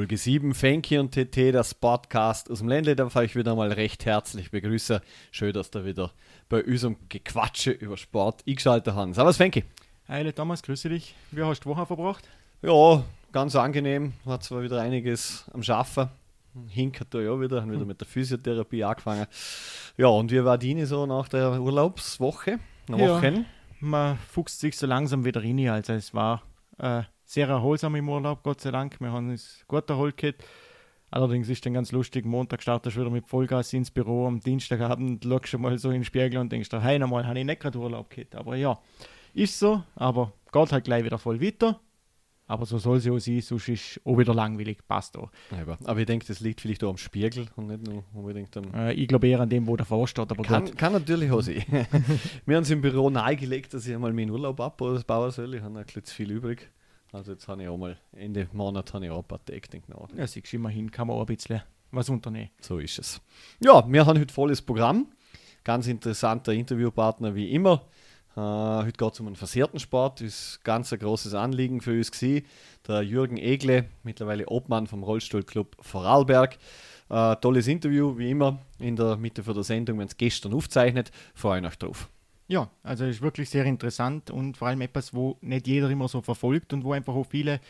Folge 7. Fenki und TT, das Podcast aus dem Ländle. Darf ich wieder mal recht herzlich begrüßen. Schön, dass du wieder bei unserem Gequatsche über Sport eingeschaltet hast. Servus, Fenki. Hi, Thomas, grüße dich. Wie hast du die Woche verbracht? Ja, ganz angenehm. War zwar wieder einiges am Schaffen. Hinkert da ja wieder, haben wieder mit der Physiotherapie angefangen. Ja, und wie war Dini so nach der Urlaubswoche? Ja, man fuchst sich so langsam wieder rein. Also es war äh, sehr erholsam im Urlaub, Gott sei Dank. Wir haben uns gut erholt gehabt. Allerdings ist dann ganz lustig, Montag startest du wieder mit Vollgas ins Büro, am Dienstagabend schaust du mal so in den Spiegel und denkst dir, hey, nochmal habe ich nicht gerade Urlaub gehabt. Aber ja, ist so, aber geht halt gleich wieder voll weiter. Aber so soll es ja auch sein, sonst ist es auch wieder langweilig, passt auch. Ja, aber ich denke, das liegt vielleicht auch am Spiegel und nicht nur unbedingt am. Äh, ich glaube eher an dem, wo davor steht. Aber kann, kann natürlich auch sein. Wir haben es im Büro nahegelegt, dass ich einmal meinen Urlaub abbauen soll. Ich habe ein bisschen zu viel übrig. Also jetzt habe ich auch mal Ende Monat habe ich auch ein paar Tage nach. Ja, siehst du, immerhin kann man auch ein bisschen was unternehmen. So ist es. Ja, wir haben heute volles Programm. Ganz interessanter Interviewpartner wie immer. Uh, heute geht es um einen versehrten Sport. Das ist ganz ein großes Anliegen für uns gewesen. Der Jürgen Egle, mittlerweile Obmann vom Rollstuhlclub Vorarlberg. Uh, tolles Interview, wie immer, in der Mitte für der Sendung, wenn es gestern aufzeichnet. Freue euch drauf. Ja, also ist wirklich sehr interessant und vor allem etwas, wo nicht jeder immer so verfolgt und wo einfach auch viele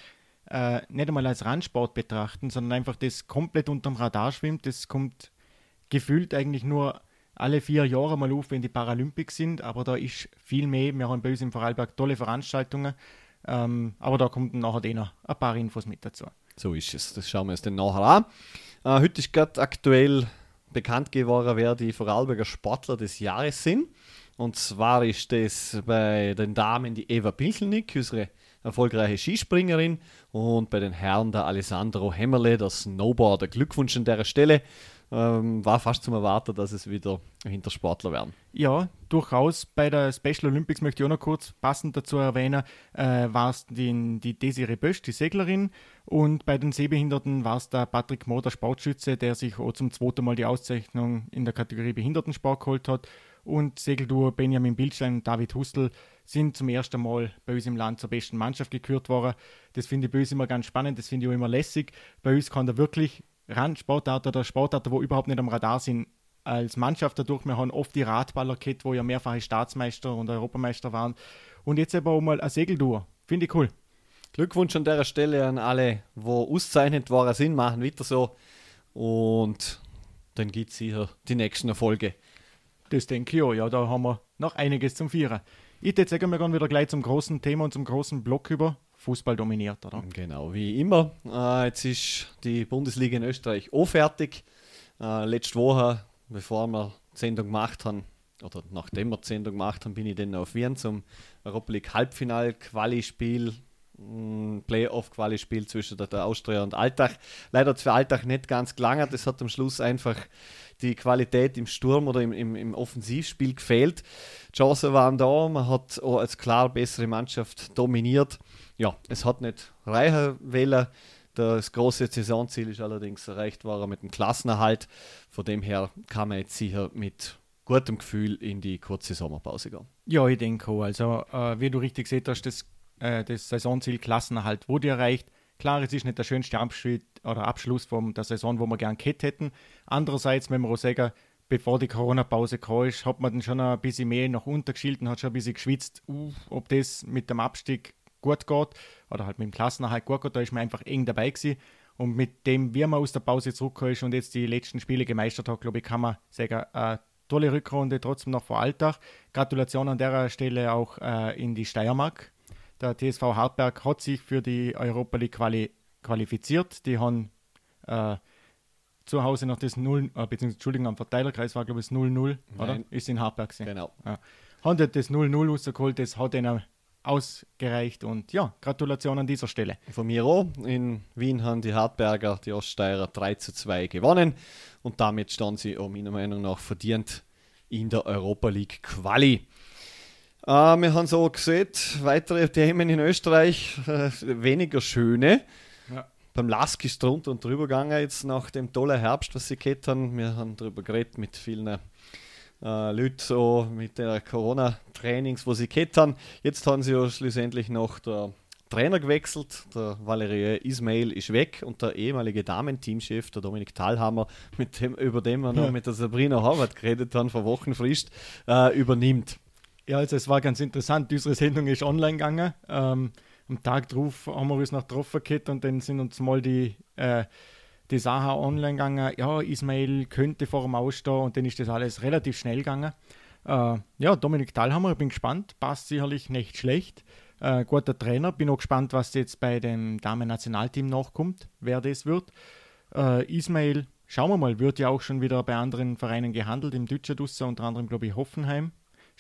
äh, nicht einmal als Randsport betrachten, sondern einfach das komplett unterm Radar schwimmt. Das kommt gefühlt eigentlich nur alle vier Jahre mal auf, wenn die Paralympics sind, aber da ist viel mehr. Wir haben bei uns im Vorarlberg tolle Veranstaltungen, ähm, aber da kommt nachher noch ein paar Infos mit dazu. So ist es, das schauen wir uns dann nachher an. Äh, heute ist gerade aktuell bekannt geworden, wer die Vorarlberger Sportler des Jahres sind. Und zwar ist das bei den Damen die Eva Pilchelnick, unsere erfolgreiche Skispringerin, und bei den Herren der Alessandro Hemmerle, der Snowboarder. Glückwunsch an der Stelle. Ähm, war fast zum Erwarten, dass es wieder Hintersportler werden. Ja, durchaus. Bei der Special Olympics möchte ich auch noch kurz passend dazu erwähnen, äh, war es die, die Desiree Bösch, die Seglerin, und bei den Sehbehinderten war es der Patrick Mohr, der Sportschütze, der sich auch zum zweiten Mal die Auszeichnung in der Kategorie Behindertensport geholt hat und Segelduo Benjamin Bildstein und David Hustel sind zum ersten Mal bei uns im Land zur besten Mannschaft gekürt worden. Das finde ich bei uns immer ganz spannend, das finde ich auch immer lässig. Bei uns kann da wirklich Randsportarten oder Sportarten, wo überhaupt nicht am Radar sind, als Mannschaft dadurch. Wir haben oft die Radballer gehabt, wo ja mehrfache Staatsmeister und Europameister waren. Und jetzt aber auch mal ein Segelduo. Finde ich cool. Glückwunsch an der Stelle an alle, wo auszeichnet waren sind, machen weiter so. Und dann gibt es sicher die nächsten Erfolge. Das denke ich auch, ja, da haben wir noch einiges zum Vieren. Ich würde sagen, wir gehen wieder gleich zum großen Thema und zum großen Block über. Fußball dominiert, oder? Genau, wie immer. Äh, jetzt ist die Bundesliga in Österreich auch fertig. Äh, letzte Woche, bevor wir die Sendung gemacht haben, oder nachdem wir die Sendung gemacht haben, bin ich dann auf Wien zum Europa League Halbfinal-Quali-Spiel Playoff-Quali-Spiel zwischen der, Austria und Alltag. Leider hat für Alltag nicht ganz gelangt. Es hat am Schluss einfach die Qualität im Sturm oder im, im, im Offensivspiel gefehlt. Chancen waren da, man hat auch als klar bessere Mannschaft dominiert. Ja, es hat nicht reichen wollen. Das große Saisonziel ist allerdings erreicht worden mit dem Klassenerhalt. Von dem her kann man jetzt sicher mit gutem Gefühl in die kurze Sommerpause gehen. Ja, ich denke auch. Also, äh, wie du richtig gesehen hast, das, äh, das Saisonziel Klassenerhalt wurde erreicht. Klar, es ist nicht der schönste Abschluss, oder Abschluss von der Saison, wo wir gern gehabt hätten. Andererseits, wenn wir auch sagen, bevor die Corona-Pause kam, hat man dann schon ein bisschen mehr nach unten und hat schon ein bisschen geschwitzt, uh, ob das mit dem Abstieg gut geht oder halt mit dem Klassenerhalt gut geht. Da ist man einfach eng dabei gewesen. Und mit dem, wie man aus der Pause zurückgekommen und jetzt die letzten Spiele gemeistert hat, glaube ich, kann man sagen, eine tolle Rückrunde trotzdem noch vor Alltag. Gratulation an der Stelle auch äh, in die Steiermark. Der TSV Hartberg hat sich für die Europa League Quali qualifiziert. Die haben äh, zu Hause noch das 0, äh, beziehungsweise Entschuldigung, am Verteilerkreis war glaube ich das 0-0, oder? Ist in Hartberg gewesen. Genau. Ja. Haben das 0-0 rausgeholt, das hat ihnen ausgereicht und ja, Gratulation an dieser Stelle. Von mir auch. In Wien haben die Hartberger, die Oststeirer 3 zu 2 gewonnen und damit standen sie auch meiner Meinung nach verdient in der Europa League Quali. Äh, wir haben so gesehen, weitere Themen in Österreich, äh, weniger schöne. Ja. Beim Lask ist drunter und drüber gegangen jetzt nach dem tollen Herbst, was sie gehabt haben. Wir haben darüber geredet mit vielen äh, Leuten, so mit den Corona-Trainings, wo sie gehabt haben. Jetzt haben sie ja schlussendlich noch der Trainer gewechselt. Der Valerie Ismail ist weg und der ehemalige Damenteamchef, der Dominik Thalhammer, mit dem, über den wir noch Ja. mit der Sabrina Horvath geredet haben, vor Wochenfrist, äh, übernimmt. Ja, also es war ganz interessant. Unsere Sendung ist online gegangen. Ähm, am Tag drauf haben wir uns getroffen gehabt und dann sind uns mal die, äh, die Sache online gegangen. Ja, Ismail könnte vor dem Ausstehen und dann ist das alles relativ schnell gegangen. Äh, ja, Dominik Thalhammer, ich bin gespannt. Passt sicherlich nicht schlecht. Äh, guter Trainer. Bin auch gespannt, was jetzt bei dem Damen-Nationalteam nachkommt, wer das wird. Äh, Ismail, schauen wir mal, wird ja auch schon wieder bei anderen Vereinen gehandelt, im Dusse, unter anderem, glaube ich, Hoffenheim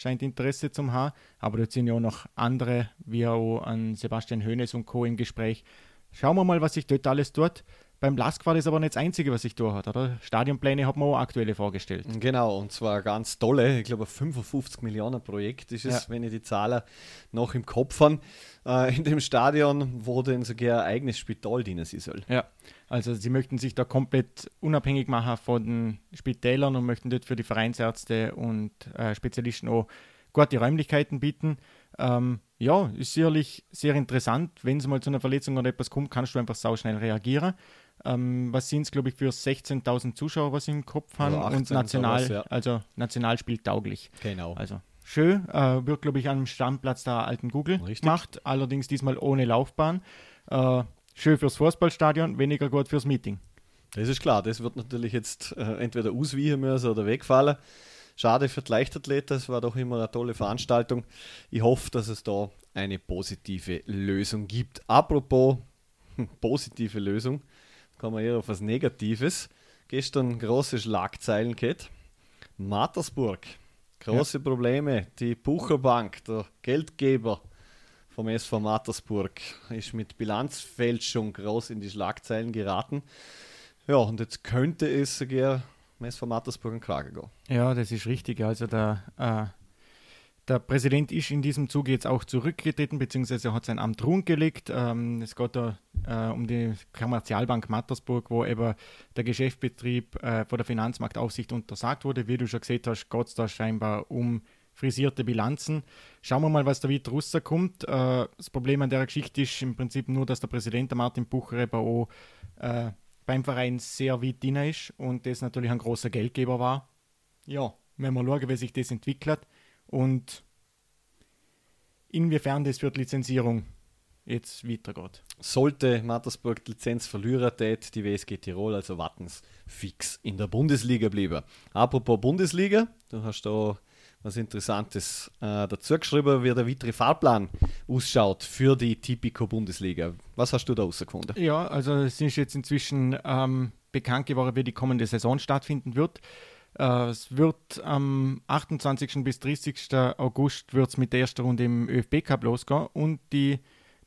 scheint Interesse zum haben. Aber dort sind ja auch noch andere, wie auch an Sebastian Hoeneß und Co. im Gespräch. Schauen wir mal, was sich dort alles tut. Beim Lask war das aber nicht das Einzige, was sich da hat, oder? Stadionpläne hat man auch aktuelle vorgestellt. Genau, und zwar ganz tolle, ich glaube, ein 55 Millionen Projekt ist es, Ja. wenn ich die Zahlen noch im Kopf habe. Äh, in dem Stadion, wo dann sogar ein eigenes Spital dienen sie soll. Ja, also sie möchten sich da komplett unabhängig machen von den Spitälern und möchten dort für die Vereinsärzte und äh, Spezialisten auch gute Räumlichkeiten bieten. Ähm, ja, ist sicherlich sehr interessant. Wenn es mal zu einer Verletzung oder etwas kommt, kannst du einfach sau schnell reagieren. Ähm, was sind es, glaube ich, für 16.000 Zuschauer, was sie im Kopf haben Oder und 18 national, sowas, ja. also national spieltauglich. Genau. Also schön, äh, wird, glaube ich, am Stammplatz der alten Google Richtig. gemacht, allerdings diesmal ohne Laufbahn. Äh, schön fürs Fußballstadion, weniger gut fürs Meeting. Das ist klar, das wird natürlich jetzt äh, entweder ausweichen müssen oder wegfallen. Schade für die Leichtathleten, es war doch immer eine tolle Veranstaltung. Ich hoffe, dass es da eine positive Lösung gibt. Apropos hm, positive Lösung, kommen wir eher auf was Negatives. Gestern große Schlagzeilen gehabt. Mattersburg, große Probleme. Die Bucherbank, der Geldgeber vom SV Mattersburg, ist mit Bilanzfälschung groß in die Schlagzeilen geraten. Ja, und jetzt könnte es sogar dem SV Mattersburg in Kragen gehen. Ja, das ist richtig. Also der, äh, der Präsident ist in diesem Zuge jetzt auch zurückgetreten, beziehungsweise hat sein Amt ruhen gelegt. Ähm, es geht da äh, um die Kommerzialbank Mattersburg, wo eben der Geschäftsbetrieb äh, von der Finanzmarktaufsicht untersagt wurde. Wie du schon gesehen hast, geht es da scheinbar um frisierte Bilanzen. Schauen wir mal, was da wieder rauskommt. Äh, das Problem an der Geschichte ist im Prinzip nur, dass der Präsident, der Martin Bucher, eben auch äh, beim Verein sehr weit drin ist und das natürlich ein großer Geldgeber war. Ja, wenn wir schauen, wie sich das entwickelt und inwiefern das für die Lizenzierung jetzt weitergeht. Sollte Mattersburg die Lizenz verlieren, tät die WSG Tirol, also Wattens, fix in der Bundesliga bleiben. Apropos Bundesliga, du hast da was Interessantes äh, dazu geschrieben, wie der weitere Fahrplan ausschaut für die Tipico Bundesliga. Was hast du da rausgefunden? Ja, also es ist jetzt inzwischen ähm, bekannt geworden, wie die kommende Saison stattfinden wird. Äh, es wird am 28. bis 30. August wird's mit der ersten Runde im ÖFB Cup losgehen und die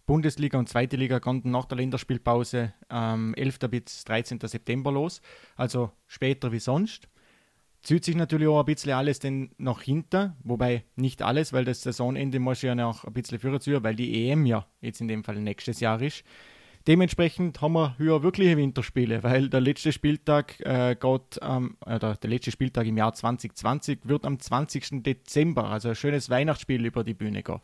Bundesliga und Zweite Liga konnten nach der Länderspielpause am 11. bis 13. September los, also später wie sonst. Zieht sich natürlich auch ein bisschen alles denn nach hinten, wobei nicht alles, weil das Saisonende muss ja noch ein bisschen früher zu, weil die EM ja jetzt in dem Fall nächstes Jahr ist. Dementsprechend haben wir höher wirkliche Winterspiele, weil der letzte Spieltag äh, geht, ähm, oder der letzte Spieltag im Jahr 2020 wird am 20. Dezember, also ein schönes Weihnachtsspiel über die Bühne gehen.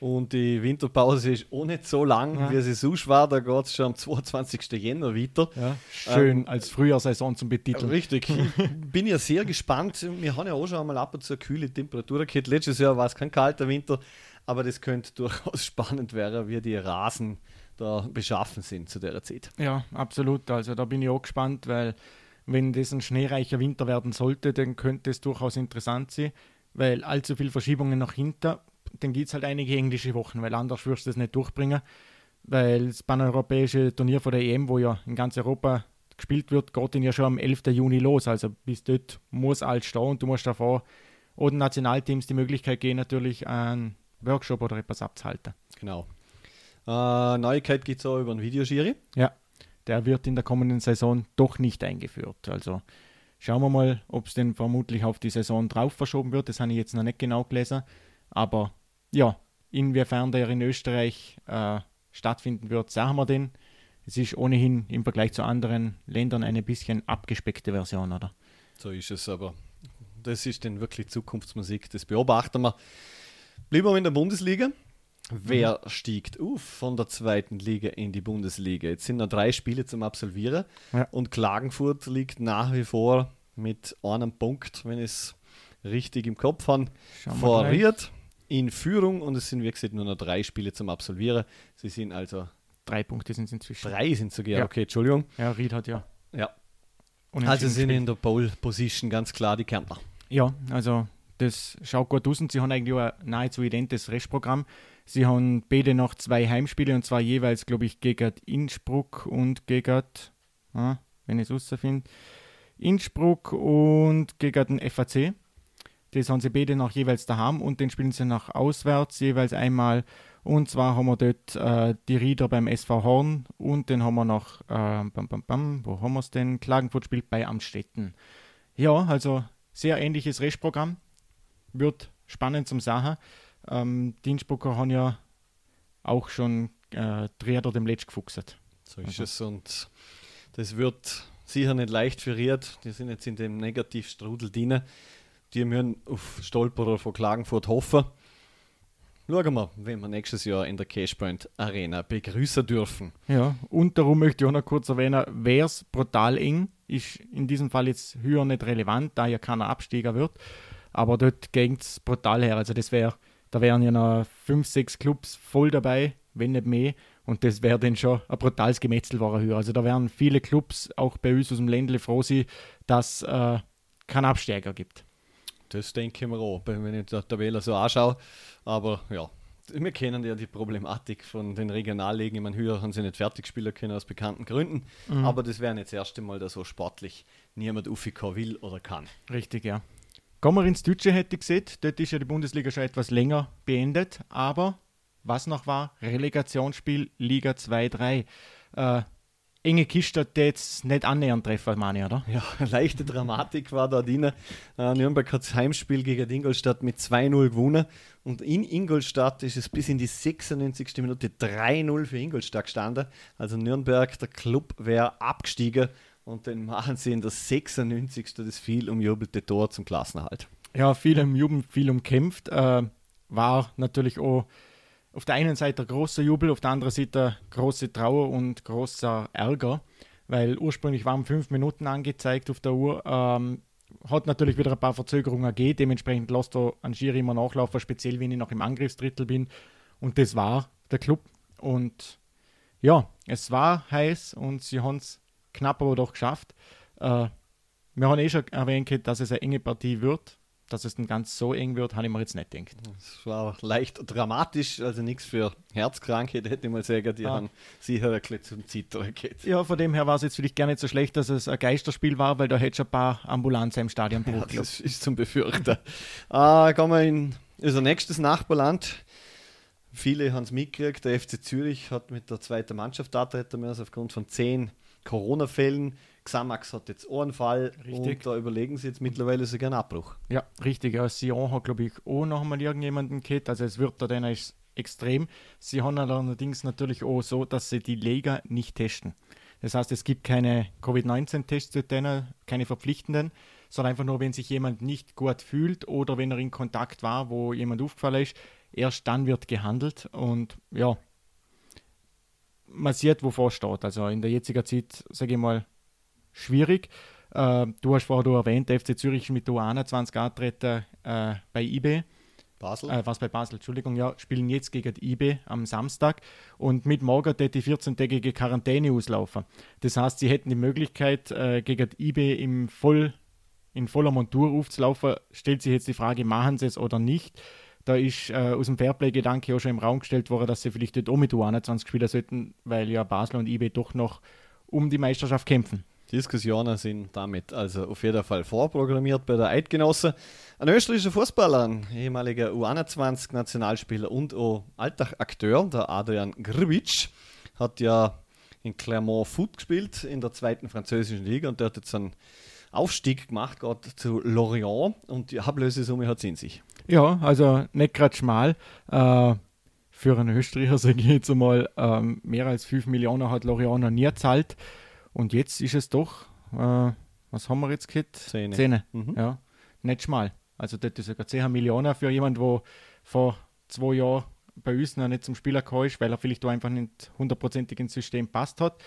Und die Winterpause ist auch nicht so lang, Ja. wie sie sonst war. Da geht es schon am 22. Jänner weiter. Ja, schön als Frühjahrsaison zum Betiteln. Richtig. Bin ja sehr gespannt. Wir haben ja auch schon einmal ab und zu eine kühle Temperatur gehabt. Letztes Jahr war es kein kalter Winter, aber das könnte durchaus spannend werden, wie die Rasen da beschaffen sind zu der Zeit. Ja, absolut. Also da bin ich auch gespannt, weil wenn das ein schneereicher Winter werden sollte, dann könnte es durchaus interessant sein, weil allzu viele Verschiebungen nach hinten, dann gibt es halt einige englische Wochen, weil anders wirst du das nicht durchbringen, weil das paneuropäische Turnier von der EM, wo ja in ganz Europa gespielt wird, geht dann ja schon am 11. Juni los, also bis dort muss alles stehen und du musst davor oder den Nationalteams die Möglichkeit geben, natürlich einen Workshop oder etwas abzuhalten. Genau. Äh, Neuigkeit gibt es auch über einen Videoschiri. Ja, der wird in der kommenden Saison doch nicht eingeführt. Also schauen wir mal, ob es denn vermutlich auf die Saison drauf verschoben wird. Das habe ich jetzt noch nicht genau gelesen. Aber ja, inwiefern der in Österreich äh, stattfinden wird, sagen wir den. Es ist ohnehin im Vergleich zu anderen Ländern eine bisschen abgespeckte Version, oder? So ist es aber. Das ist dann wirklich Zukunftsmusik, das beobachten wir. Bleiben wir in der Bundesliga. Wer stiegt auf von der zweiten Liga in die Bundesliga? Jetzt sind noch drei Spiele zum Absolvieren Ja. und Klagenfurt liegt nach wie vor mit einem Punkt, wenn ich es richtig im Kopf habe, Schauen wir vor gleich. Ried in Führung und es sind wie gesagt nur noch drei Spiele zum Absolvieren. Sie sind also Drei Punkte sind es inzwischen. drei sind sogar, Ja. okay, Entschuldigung. Ja, Ried hat ja. Ja. Also sind in der Pole Position ganz klar die Kärntner. Ja, also das schaut gut aus und sie haben eigentlich auch ein nahezu identes Restprogramm. Sie haben beide noch zwei Heimspiele und zwar jeweils, glaube ich, gegen Innsbruck und gegen, ah, wenn ich es rausfinde, Innsbruck und gegen den FAC. Das haben sie beide noch jeweils daheim und den spielen sie noch auswärts, jeweils einmal. Und zwar haben wir dort äh, die Rieder beim SV Horn und den haben wir noch, äh, bam, bam, bam, wo haben wir es denn? Klagenfurt spielt bei Amstetten. Ja, also sehr ähnliches Restprogramm. Wird spannend zum Sachen. Ähm, die Innsbrucker haben ja auch schon äh, Triader dem Letsch gefuchset. So ist Also. es und das wird sicher nicht leicht für Ried. Die sind jetzt in dem Negativstrudel drin. Die müssen auf Stolperer von Klagenfurt hoffen. Schauen wir, wenn wir nächstes Jahr in der Cashpoint Arena begrüßen dürfen. Ja, und darum möchte ich auch noch kurz erwähnen, wäre es brutal eng, ist in diesem Fall jetzt höher nicht relevant, da ja keiner Absteiger wird. Aber dort ging es brutal her. Also das wäre, da wären ja noch fünf, sechs Clubs voll dabei, wenn nicht mehr. Und das wäre dann schon ein brutales Gemetzel war höher. Also da wären viele Clubs, auch bei uns aus dem Ländle, froh sein, dass äh, keinen Absteiger gibt. Das denke ich mir auch, wenn ich die Tabelle so anschaue. Aber ja, wir kennen ja die Problematik von den Regionalligen. Ich meine, höher haben sie nicht fertig spielen können aus bekannten Gründen. Aber das wäre nicht das erste Mal, dass so sportlich niemand aufkommen will oder kann. Richtig, ja. Kommen wir ins Deutsche, hätte ich gesehen. Dort ist ja die Bundesliga schon etwas länger beendet. Aber was noch war, Relegationsspiel Liga 2-3. Äh, enge Kiste hat jetzt nicht annähernd treffen, meine ich, oder? Ja, leichte Dramatik war da drin. Äh, Nürnberg hat das Heimspiel gegen Ingolstadt mit 2-0 gewonnen. Und in Ingolstadt ist es bis in die 96. Minute 3-0 für Ingolstadt gestanden. Also Nürnberg, der Club, wäre abgestiegen. Und dann machen sie in der 96. das viel umjubelte Tor zum Klassenerhalt. Ja, viel im Jubel, viel umkämpft. Äh, war natürlich auch auf der einen Seite großer Jubel, auf der anderen Seite große Trauer und großer Ärger, weil ursprünglich waren fünf Minuten angezeigt auf der Uhr. Ähm, hat natürlich wieder ein paar Verzögerungen gegeben, dementsprechend lässt du an Schiri immer nachlaufen, speziell wenn ich noch im Angriffsdrittel bin. Und das war der Club. Und ja, es war heiß und sie haben es knapp aber doch geschafft. Äh, wir haben eh schon erwähnt, dass es eine enge Partie wird. Dass es dann ganz so eng wird, habe ich mir jetzt nicht gedacht. Es war leicht dramatisch, also nichts für Herzkranke, da hätte ich mal sagen, die Ah. haben sicher ein bisschen zum Zittern geht. Ja, von dem her war es jetzt vielleicht gar nicht so schlecht, dass es ein Geisterspiel war, weil da hätte schon ein paar Ambulanzen im Stadion Ja, gebraucht. glaub das ist zum Befürchten. äh, kommen wir in unser nächstes Nachbarland. Viele haben es mitgekriegt. Der FC Zürich hat mit der zweiten Mannschaft antreten müssen aufgrund von zehn Corona-Fällen. Xamax hat jetzt auch einen Fall Richtig. und da überlegen sie jetzt mittlerweile sogar einen Abbruch. Ja, richtig. Ja, Sion hat, glaube ich, auch noch mal irgendjemanden gehabt. Also es wird da dann extrem. Sie haben allerdings natürlich auch so, dass sie die Liga nicht testen. Das heißt, es gibt keine Covid-19-Tests zu denen, keine verpflichtenden, sondern einfach nur, wenn sich jemand nicht gut fühlt oder wenn er in Kontakt war, wo jemand aufgefallen ist, erst dann wird gehandelt. Und ja, man sieht, wovor steht. Also in der jetzigen Zeit, sage ich mal, schwierig. Äh, du hast vorher erwähnt, der FC Zürich mit der U21 antreten äh, bei IB, Basel? äh, was bei Basel, Entschuldigung, ja, spielen jetzt gegen die IB am Samstag und mit morgen die 14-tägige Quarantäne auslaufen. Das heißt, sie hätten die Möglichkeit, äh, gegen die IB im Voll, in voller Montur aufzulaufen. Stellt sich jetzt die Frage, machen sie es oder nicht? Da ist äh, aus dem Fairplay-Gedanke auch schon im Raum gestellt worden, dass sie vielleicht dort auch mit U21 spielen sollten, weil ja Basel und IB doch noch um die Meisterschaft kämpfen. Diskussionen sind damit also auf jeden Fall vorprogrammiert bei der Eidgenosse. Ein österreichischer Fußballer, ein ehemaliger U21-Nationalspieler und auch Alltagakteur, der Adrian Grbic, hat ja in Clermont Foot gespielt in der zweiten französischen Liga und der hat jetzt einen Aufstieg gemacht, gerade zu Lorient und die Ablösesumme hat es in sich. Ja, also nicht gerade schmal. Äh, für einen Österreicher, sage ich jetzt einmal, ähm, mehr als 5 Millionen hat noch nie gezahlt. Und jetzt ist es doch, äh, was haben wir jetzt gehabt? Zehn. Zehn. Mhm. Ja, nicht schmal. Also das ist sogar 10 Millionen für jemanden, der vor zwei Jahren bei uns noch nicht zum Spieler gekommen ist, weil er vielleicht da einfach nicht hundertprozentig ins System passt hat.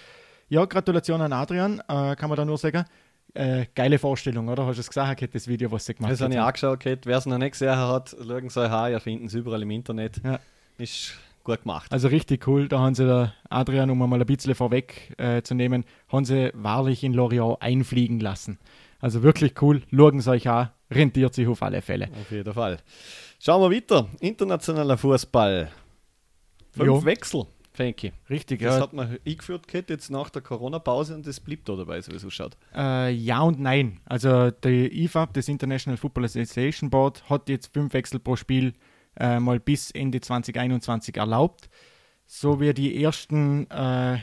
Ja, Gratulation an Adrian, äh, kann man da nur sagen. Äh, geile Vorstellung, oder? Hast du es gesagt, das Video, was sie gemacht hat? Das habe ich angeschaut, wer es noch nicht gesehen hat, schauen Sie euch an, ihr findet es überall im Internet. Ja. Ist gut gemacht. Also richtig cool, da haben sie der Adrian, um mal ein bisschen vorweg äh, zu nehmen, haben sie wahrlich in Lorient einfliegen lassen. Also wirklich cool, schauen Sie euch an, rentiert sich auf alle Fälle. Auf jeden Fall. Schauen wir weiter. Internationaler Fußball. Fünf jo. Wechsel. Fänki. Richtig, das ja. hat man eingeführt gehabt, jetzt nach der Corona-Pause und das blieb da dabei, so wie es ausschaut. Äh, ja und nein. Also der IFAB, das International Football Association Board, hat jetzt fünf Wechsel pro Spiel äh, mal bis Ende 2021 erlaubt. So wie die ersten äh,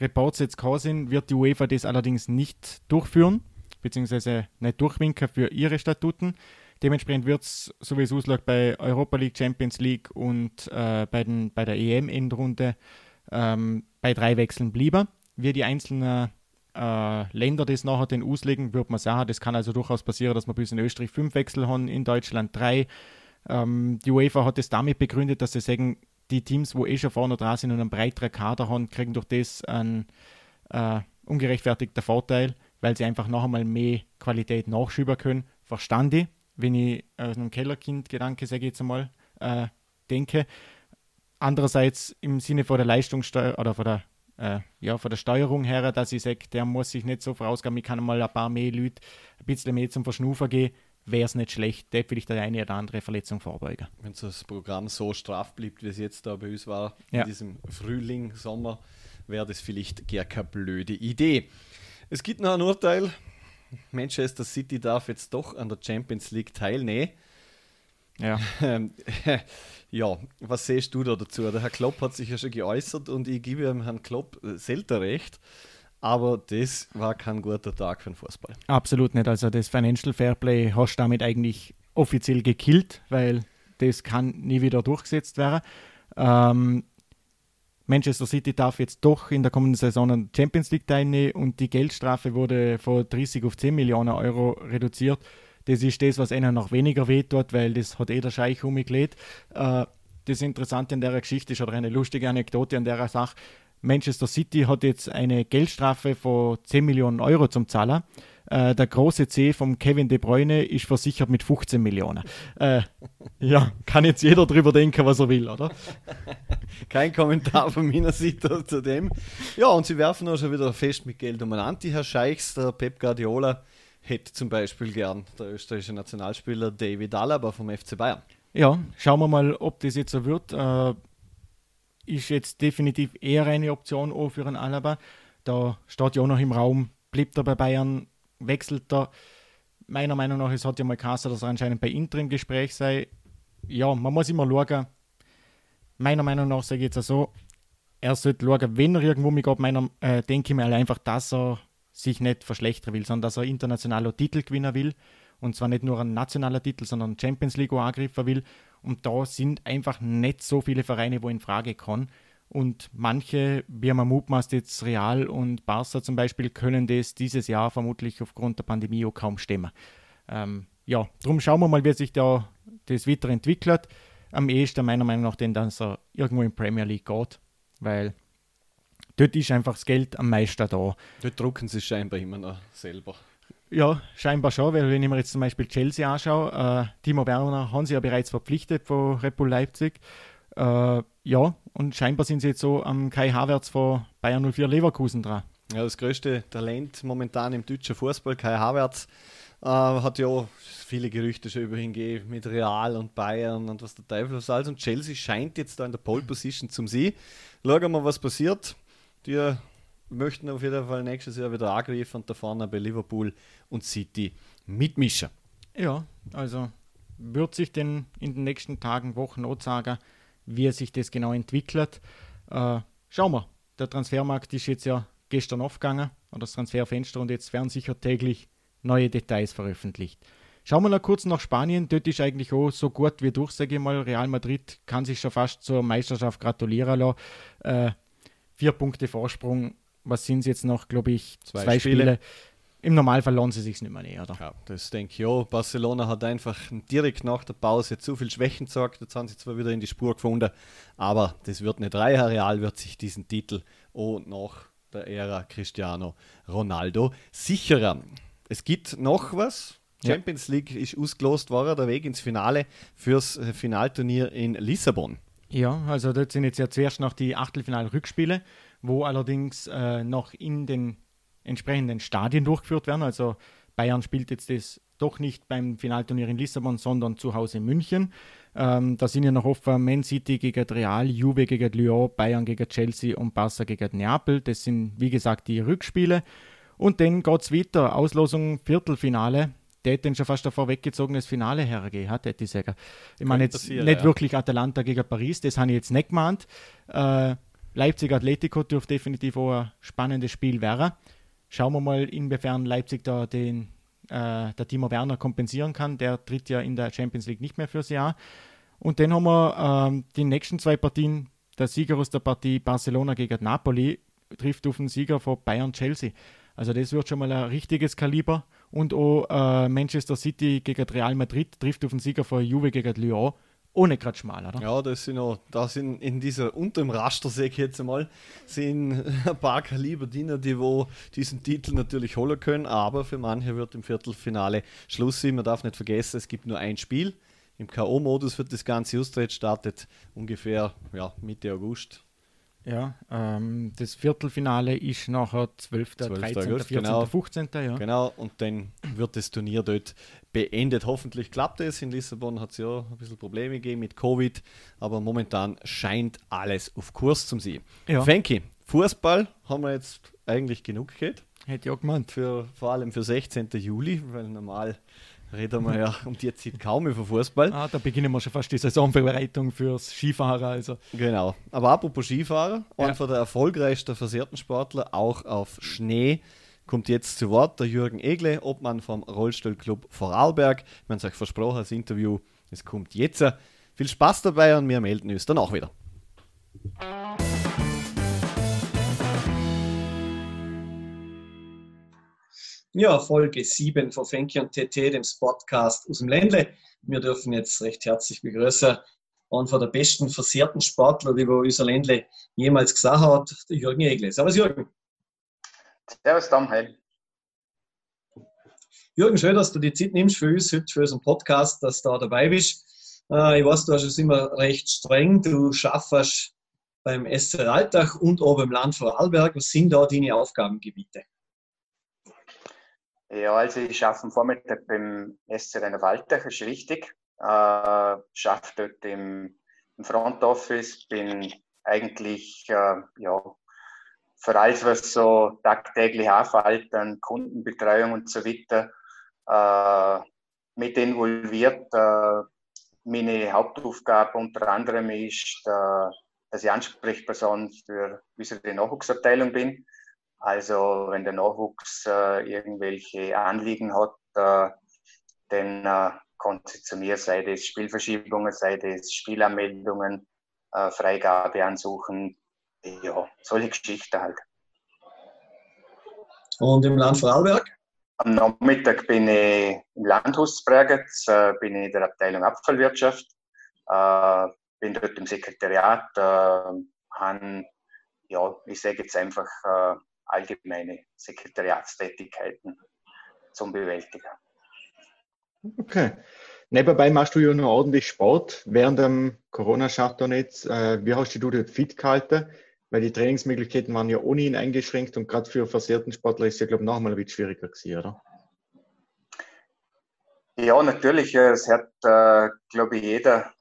Reports jetzt gekommen sind, wird die UEFA das allerdings nicht durchführen, beziehungsweise nicht durchwinken für ihre Statuten. Dementsprechend wird es, so wie es aussieht, bei Europa League, Champions League und äh, bei, den, bei der EM-Endrunde ähm, bei drei Wechseln bleiben. Wie die einzelnen äh, Länder das nachher den auslegen, wird man sagen, das kann also durchaus passieren, dass wir bis in Österreich fünf Wechsel haben, in Deutschland drei. Ähm, die UEFA hat es damit begründet, dass sie sagen, die Teams, wo eh schon vorne dran sind und einen breiteren Kader haben, kriegen durch das einen äh, ungerechtfertigten Vorteil, weil sie einfach noch einmal mehr Qualität nachschieben können. Verstand ich, wenn ich aus einem Kellerkind-Gedanke, sage ich jetzt einmal, äh, denke. Andererseits im Sinne von der Leistungssteuer oder von der, äh, ja, von der Steuerung her, dass ich sage, der muss sich nicht so vorausgehen, ich kann mal ein paar mehr Leute ein bisschen mehr zum Verschnufen gehen, wäre es nicht schlecht, dort vielleicht eine oder andere Verletzung vorbeugen. Wenn das Programm so straff bleibt, wie es jetzt da bei uns war, ja. in diesem Frühling, Sommer, wäre das vielleicht gar keine blöde Idee. Es gibt noch ein Urteil, Manchester City darf jetzt doch an der Champions League teilnehmen. Ja. ja, was siehst du da dazu? Der Herr Klopp hat sich ja schon geäußert und ich gebe dem Herrn Klopp selten recht. Aber das war kein guter Tag für den Fußball. Absolut nicht. Also das Financial Fairplay hast du damit eigentlich offiziell gekillt, weil das kann nie wieder durchgesetzt werden. Ähm, Manchester City darf jetzt doch in der kommenden Saison an Champions League teilnehmen und die Geldstrafe wurde von 30 auf 10 Millionen Euro reduziert. Das ist das, was ihnen noch weniger wehtut, weil das hat eh der Scheich umgelegt. Äh, das Interessante an der Geschichte ist oder eine lustige Anekdote an der Sache. Manchester City hat jetzt eine Geldstrafe von 10 Millionen Euro zum Zahler. Äh, der große C von Kevin De Bruyne ist versichert mit 15 Millionen. Äh, ja, kann jetzt jeder drüber denken, was er will, oder? Kein Kommentar von meiner Seite zu dem. Ja, und sie werfen auch schon wieder fest mit Geld umeinander. Die Herr Scheichs, der Pep Guardiola, hätte zum Beispiel gern der österreichische Nationalspieler David Alaba vom FC Bayern. Ja, schauen wir mal, ob das jetzt so wird. Äh, ist jetzt definitiv eher eine Option auch für einen Alaba. Da steht ja auch noch im Raum, bleibt er bei Bayern, wechselt er. Meiner Meinung nach, es hat ja mal geheißen, dass er anscheinend bei Inter im Gespräch sei. Ja, man muss immer schauen. Meiner Meinung nach sage ich jetzt so, er sollte schauen, wenn er irgendwo mit meiner, äh, denke ich mir einfach, dass er sich nicht verschlechtern will, sondern dass er internationaler Titel gewinnen will. Und zwar nicht nur ein nationaler Titel, sondern Champions League angreifen will. Und da sind einfach nicht so viele Vereine, wo in Frage kommen. Und manche, wie man mutmaßt jetzt Real und Barca zum Beispiel, können das dieses Jahr vermutlich aufgrund der Pandemie auch kaum stemmen. Ähm, ja, darum schauen wir mal, wie sich da das weiterentwickelt. Am ehesten meiner Meinung nach, denn, dass er irgendwo in Premier League geht, weil dort ist einfach das Geld am meisten da. Dort drucken sie scheinbar immer noch selber. Ja, scheinbar schon, weil wenn ich mir jetzt zum Beispiel Chelsea anschaue, äh, Timo Werner haben sie ja bereits verpflichtet von Red Bull Leipzig. Äh, ja, und scheinbar sind sie jetzt so am Kai Havertz von Bayern 04 Leverkusen dran. Ja, das größte Talent momentan im deutschen Fußball, Kai Havertz, äh, hat ja viele Gerüchte schon über ihn gegeben mit Real und Bayern und was der Teufel was alles. Und Chelsea scheint jetzt da in der Pole Position zum Sie. Schauen wir mal, was passiert. Die möchten auf jeden Fall nächstes Jahr wieder angreifen und da vorne bei Liverpool und City mitmischen. Ja, also wird sich denn in den nächsten Tagen, Wochen auch sagen, wie sich das genau entwickelt. Äh, schauen wir. Der Transfermarkt ist jetzt ja gestern aufgegangen, oder das Transferfenster, und jetzt werden sicher täglich neue Details veröffentlicht. Schauen wir noch kurz nach Spanien. Dort ist eigentlich auch so gut wie durch, sage ich mal. Real Madrid kann sich schon fast zur Meisterschaft gratulieren lassen. Äh, vier Punkte Vorsprung. Was sind es jetzt noch, glaube ich? Zwei, zwei Spiele. Spiele. Im Normalfall lohnt sie sich nicht mehr, oder? Ja, das denke ich auch. Barcelona hat einfach direkt nach der Pause zu viel Schwächen gezeigt. Jetzt haben sie zwar wieder in die Spur gefunden, aber das wird nicht reichen. Real wird sich diesen Titel und nach der Ära Cristiano Ronaldo sicherer. Es gibt noch was. Champions ja. League ist ausgelost worden, der Weg ins Finale fürs Finalturnier in Lissabon. Ja, also dort sind jetzt ja zuerst noch die Achtelfinal-Rückspiele, wo allerdings äh, noch in den entsprechenden Stadien durchgeführt werden. Also Bayern spielt jetzt das doch nicht beim Finalturnier in Lissabon, sondern zu Hause in München. Ähm, da sind ja noch offen Man City gegen Real, Juve gegen Lyon, Bayern gegen Chelsea und Barca gegen Neapel. Das sind, wie gesagt, die Rückspiele. Und dann geht es weiter. Auslosung Viertelfinale. Der hätte schon fast ein vorweggezogenes Finale hergegeben, hat, hätte ich sagen. Ich meine jetzt nicht ja. wirklich Atalanta gegen Paris, das habe ich jetzt nicht gemeint. Äh, Leipzig Atletico dürfte definitiv auch ein spannendes Spiel werden. Schauen wir mal, inwiefern Leipzig da den äh, der Timo Werner kompensieren kann. Der tritt ja in der Champions League nicht mehr fürs Jahr. Und dann haben wir ähm, die nächsten zwei Partien. Der Sieger aus der Partie Barcelona gegen Napoli trifft auf den Sieger von Bayern Chelsea. Also das wird schon mal ein richtiges Kaliber. Und auch äh, Manchester City gegen Real Madrid trifft auf den Sieger von Juve gegen Lyon ohne gerade schmal, oder? Ja, das sind noch, da sind in dieser, unter dem Raster, sehe ich jetzt einmal, sind ein paar Kaliber Diener, die wo diesen Titel natürlich holen können, aber für manche wird im Viertelfinale Schluss sein. Man darf nicht vergessen, es gibt nur ein Spiel. Im K.O.-Modus wird das ganze Austritt startet ungefähr ja, Mitte August. Ja, ähm, das Viertelfinale ist nachher 12., 12. 13., August, 14., genau, 15. Ja. Genau, und dann wird das Turnier dort beendet. Hoffentlich klappt es. In Lissabon hat es ja ein bisschen Probleme gegeben mit Covid, aber momentan scheint alles auf Kurs zum sein. Ja. Frankie, Fußball haben wir jetzt eigentlich genug gehört. Hätte ich auch gemeint. Für, vor allem für 16. Juli, weil normal reden wir ja um die Zeit kaum über Fußball. Ah, da beginnen wir schon fast die Saisonvorbereitung fürs Skifahren. Also. Genau. Aber apropos Skifahren, ja. einer der erfolgreichsten versehrten Sportler, auch auf Schnee, kommt jetzt zu Wort der Jürgen Egle, Obmann vom Rollstuhlclub Vorarlberg. Wir haben es euch versprochen, das Interview, es kommt jetzt. Viel Spaß dabei und wir melden uns dann auch wieder. Ja, Folge 7 von Fenki und TT, dem Podcast aus dem Ländle. Wir dürfen jetzt recht herzlich begrüßen einen von der besten versehrten Sportler, die unser Ländle jemals gesagt hat, der Jürgen Egle. Servus Jürgen. Servus Tom, hey. Jürgen, schön, dass du die Zeit nimmst für uns, heute für unseren Podcast, dass du da dabei bist. Äh, ich weiß, du hast es immer recht streng. Du schaffst beim SC Alltag und auch beim Land Vorarlberg. Was sind da deine Aufgabengebiete? Ja, also ich schaffe am Vormittag beim SC Renner Waldach, ist richtig. Äh, schaffe dort im, im, Front Office, bin eigentlich äh, ja, für alles, was so tagtäglich anfällt, an Kundenbetreuung und so weiter, äh, mit involviert. Äh, meine Hauptaufgabe unter anderem ist, äh, dass ich Ansprechperson für unsere Nachwuchsabteilung bin. Also wenn der Nachwuchs äh, irgendwelche Anliegen hat, äh, dann äh, kommt sie zu mir, sei das Spielverschiebungen, sei das Spielanmeldungen, äh, Freigabe ansuchen, ja, solche Geschichten halt. Und im Land Vorarlberg? Am Nachmittag bin ich im Landhaus Bregenz, äh, bin ich in der Abteilung Abfallwirtschaft, äh, bin dort im Sekretariat, äh, han, ja, ich sage jetzt einfach äh, allgemeine Sekretariatstätigkeiten zum Bewältigen. Okay. Nebenbei machst du ja noch ordentlich Sport während dem Corona-Shutdown jetzt. Äh, wie hast du dich fit gehalten? Weil die Trainingsmöglichkeiten waren ja ohnehin eingeschränkt und gerade für versehrten Sportler ist es ja, glaube ich, noch mal ein bisschen schwieriger gewesen, oder? Ja, natürlich. Es hat, äh, glaube ich, jeder,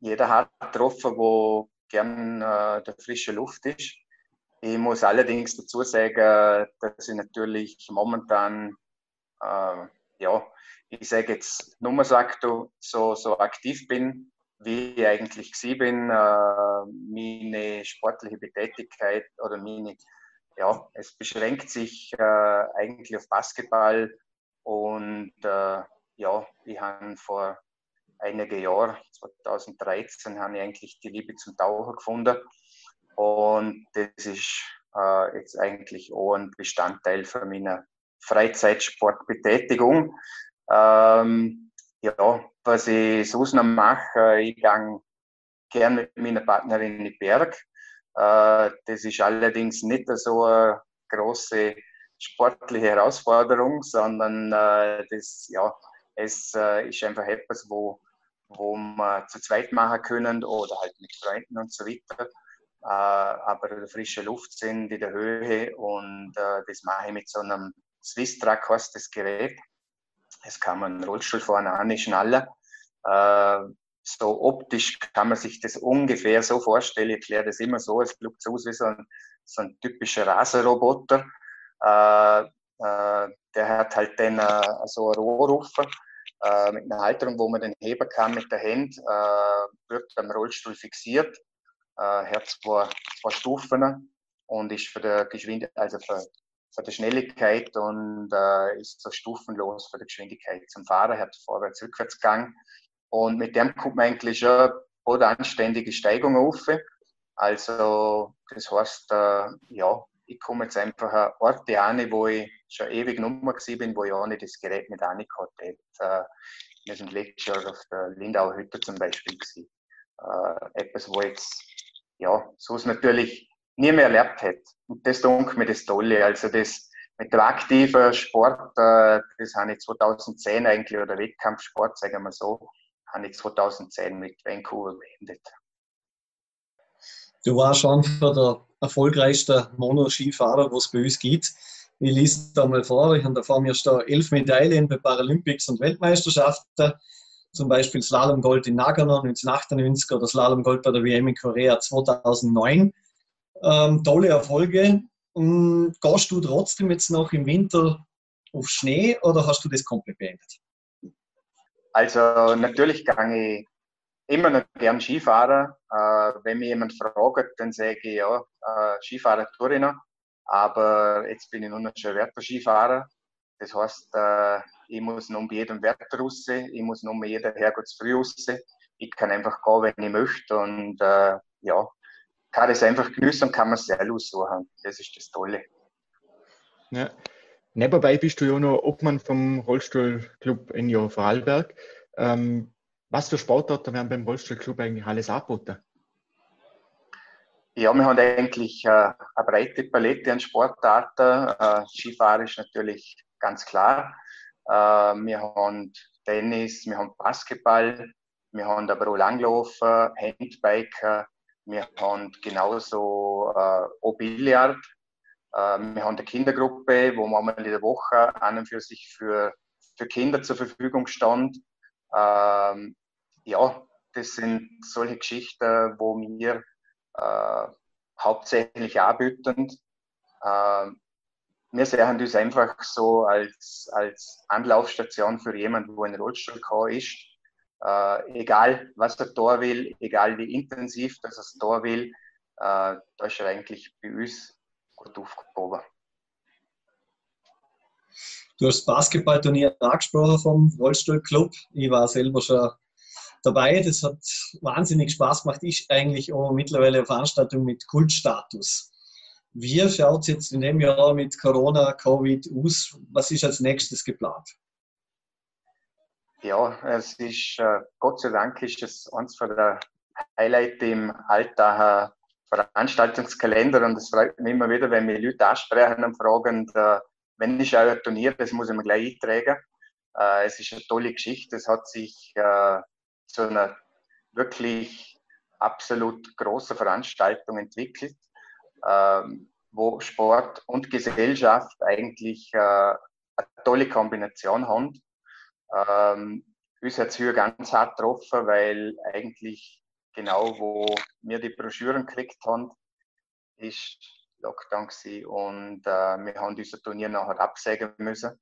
jeder hart getroffen, wo gern äh, der frische Luft ist. Ich muss allerdings dazu sagen, dass ich natürlich momentan, äh, ja, ich sage jetzt nur so, so, so aktiv bin, wie ich eigentlich gewesen bin. Äh, meine sportliche Betätigkeit oder meine, ja, es beschränkt sich äh, eigentlich auf Basketball und äh, ja, ich habe vor einigen Jahren, 2013, habe ich eigentlich die Liebe zum Taucher gefunden und das ist äh, jetzt eigentlich auch ein Bestandteil von meiner, Freizeitsportbetätigung. Ähm, ja, was ich sonst noch mache, ich gehe gern mit meiner Partnerin in den Berg. Äh, das ist allerdings nicht so eine große sportliche Herausforderung, sondern äh, das, ja, es äh, ist einfach etwas, wo, wo wir zu zweit machen können oder halt mit Freunden und so weiter. Äh, aber frischen Luft sind, in der Höhe und äh, das mache ich mit so einem Swiss Truck, heißt das Gerät. Es kann man einen Rollstuhl vorne anschnallen. Äh, so optisch kann man sich das ungefähr so vorstellen. Ich erkläre das immer so, es sieht aus wie so ein, so ein typischer Rasenroboter. Äh, äh, der hat halt dann äh, so ein Rohrrufer mit einer Halterung, wo man den heben kann mit der Hand, wird am Rollstuhl fixiert, hat zwei, zwei Stufen und ist für die Geschwindigkeit, also für, für die Schnelligkeit und äh, ist so stufenlos für die Geschwindigkeit zum Fahren, hat Vorwärts-Rückwärtsgang und mit dem kommt man eigentlich schon oder anständige Steigung auf. Also das heißt, äh, ja, ich komme jetzt einfach an Orte an, wo ich schon ewig Nummer bin, wo ich auch nicht das Gerät mit angehabt habe. Äh, wir sind letztes Jahr auf der Lindauer Hütte zum Beispiel. Äh, etwas, wo jetzt, ja, so es natürlich nie mehr erlebt hätte. Und das ist mir das Tolle. Also das mit dem aktiven Sport, äh, das habe ich 2010 eigentlich, oder Wettkampfsport, sagen wir so, habe ich 2010 mit Vancouver beendet. Du warst schon für der erfolgreichste Mono-Skifahrer, was es bei uns gibt. Ich lese da mal vor, ich habe da vor mir stehen elf Medaillen bei Paralympics und Weltmeisterschaften, zum Beispiel Slalomgold in Nagano 1998 oder Slalomgold bei der WM in Korea 2009. Ähm, tolle Erfolge. Und gehst du trotzdem jetzt noch im Winter auf Schnee oder hast du das komplett beendet? Also natürlich gehe ich immer noch gern Skifahren. Äh, wenn mich jemand fragt, dann sage ich ja, äh, Skifahrer tue. Aber jetzt bin ich nur noch schon Werter-Skifahrer. Das heißt, äh, ich muss noch um jeden Wetter raus, ich muss noch um jeden Herrgott früh raus. Ich kann einfach gehen, wenn ich möchte. Und äh, ja, kann das einfach genießen und kann man selber aussuchen. Das ist das Tolle. Ja. Nebenbei bist du ja noch Obmann vom Rollstuhlclub in Vorarlberg. Ähm, was für Sportarten werden beim Rollstuhlclub eigentlich alles angeboten? Ja, wir haben eigentlich äh, eine breite Palette an Sportarten. Äh, Skifahren ist natürlich ganz klar. Äh, wir haben Tennis, wir haben Basketball, wir haben aber auch Langlaufen, Handbiker, wir haben genauso äh, Billard. Äh, wir haben eine Kindergruppe, wo man in der Woche an und für sich für, für Kinder zur Verfügung stand. Ähm, ja, das sind solche Geschichten, wo wir äh, hauptsächlich anbieten. Äh, wir sehen das einfach so als, als Anlaufstation für jemanden, wo ein Rollstuhl ist. Äh, egal, was er da will, egal wie intensiv das er da will, äh, da ist er eigentlich bei uns gut aufgehoben. Du hast Basketballturnier angesprochen vom Rollstuhlclub. Ich war selber schon dabei. Das hat wahnsinnig Spaß gemacht. Ist eigentlich auch mittlerweile eine Veranstaltung mit Kultstatus. Wie schaut es jetzt in dem Jahr mit Corona, Covid aus? Was ist als nächstes geplant? Ja, es ist, äh, Gott sei Dank ist es von der Highlight im Alltag Veranstaltungskalender und es freut mich immer wieder, wenn mich Leute ansprechen und fragen, äh, wenn ich ein Turnier, das muss ich mir gleich eintragen. Äh, es ist eine tolle Geschichte. Es hat sich äh, zu einer wirklich absolut großen Veranstaltung entwickelt, wo Sport und Gesellschaft eigentlich äh, eine tolle Kombination haben. Ähm, uns hat es hier ganz hart getroffen, weil eigentlich genau, wo wir die Broschüren gekriegt haben, ist Lockdown gewesen und äh, wir haben unser Turnier nachher absagen müssen.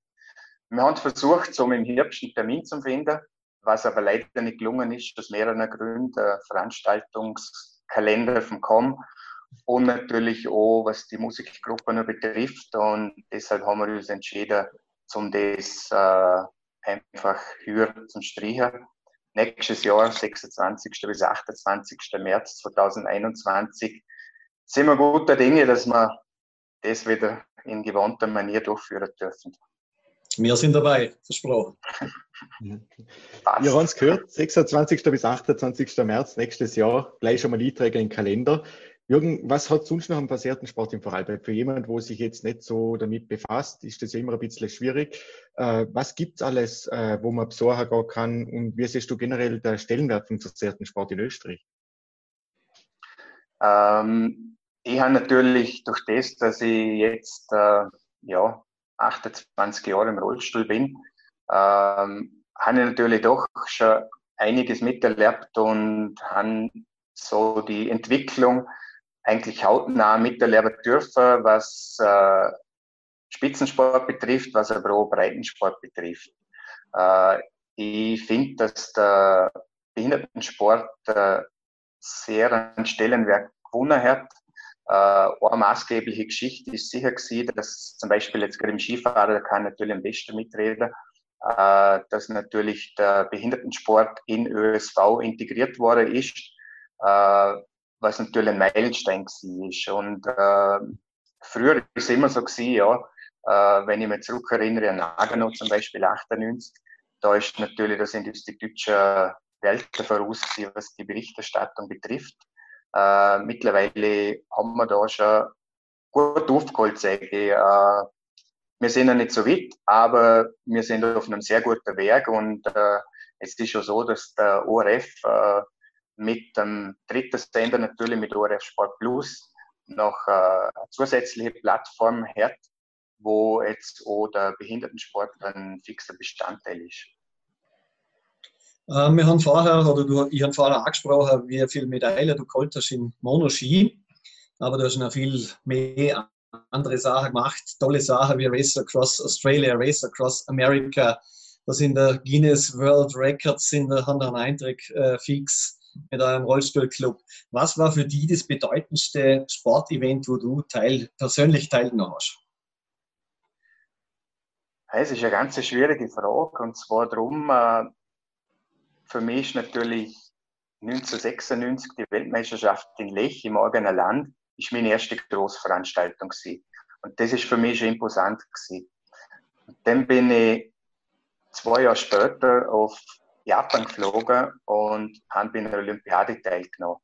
Wir haben versucht, so im Herbst einen Termin zu finden, was aber leider nicht gelungen ist, aus mehreren Gründen, der Veranstaltungskalender vom COM und natürlich auch, was die Musikgruppen betrifft. Und deshalb haben wir uns entschieden, um das äh, einfach höher zu streichen. Nächstes Jahr, 26. bis 28. März 2021, sind wir guter Dinge, dass wir das wieder in gewohnter Manier durchführen dürfen. Wir sind dabei, versprochen. Ihr habt es gehört, 26. bis 28. März nächstes Jahr, gleich schon mal Einträge im Kalender. Jürgen, was hat sonst noch am passierten Sport im Vorarlberg? Für jemanden, wo sich jetzt nicht so damit befasst, ist das ja immer ein bisschen schwierig. Äh, was gibt es alles, äh, wo man besorgen gehen kann und wie siehst du generell der Stellenwert vom verzerrten Sport in Österreich? Ähm, ich habe natürlich durch das, dass ich jetzt äh, ja, 28 Jahre im Rollstuhl bin, ähm, habe ich natürlich doch schon einiges miterlebt und habe so die Entwicklung eigentlich hautnah miterleben dürfen, was äh, Spitzensport betrifft, was aber auch Breitensport betrifft. Äh, ich finde, dass der Behindertensport äh, sehr einen Stellenwert gewonnen hat. Äh, eine maßgebliche Geschichte ist sicher gewesen, dass zum Beispiel jetzt gerade im Skifahren, da kann natürlich am besten mitreden, äh, dass natürlich der Behindertensport in ÖSV integriert worden ist. Äh, was natürlich ein Meilenstein war. Und äh, früher war es immer so, gewesen, ja, äh, wenn ich mich zurückerinnere an Nagano zum Beispiel 98, da ist natürlich das Institut schon Welten voraus, gewesen, was die Berichterstattung betrifft. Äh, mittlerweile haben wir da schon gut aufgeholt, sage ich. Äh, wir sind noch nicht so weit, aber wir sind auf einem sehr guten Weg und äh, es ist schon so, dass der ORF äh, mit dem dritten Sender natürlich mit ORF Sport Plus noch äh, eine zusätzliche Plattform hat, wo jetzt auch der Behindertensport ein fixer Bestandteil ist. Äh, wir haben vorher, oder du, ich habe vorher angesprochen, wie viele Medaillen du geholt hast in Monoski, aber du hast noch viel mehr andere Sachen gemacht, tolle Sachen wie Race Across Australia, Race Across America, das in der Guinness World Records sind, haben einen Eintrag äh, fix mit eurem Rollstuhlclub. Was war für dich das bedeutendste Sportevent, wo du teil, persönlich teilgenommen hast? Es ist eine ganz schwierige Frage und zwar darum, äh, für mich ist natürlich 1996 die Weltmeisterschaft in Lech im Orgener Land ist meine erste Großveranstaltung gewesen. Und das ist für mich schon imposant. Und dann bin ich zwei Jahre später auf Japan geflogen und habe bei einer Olympiade teilgenommen.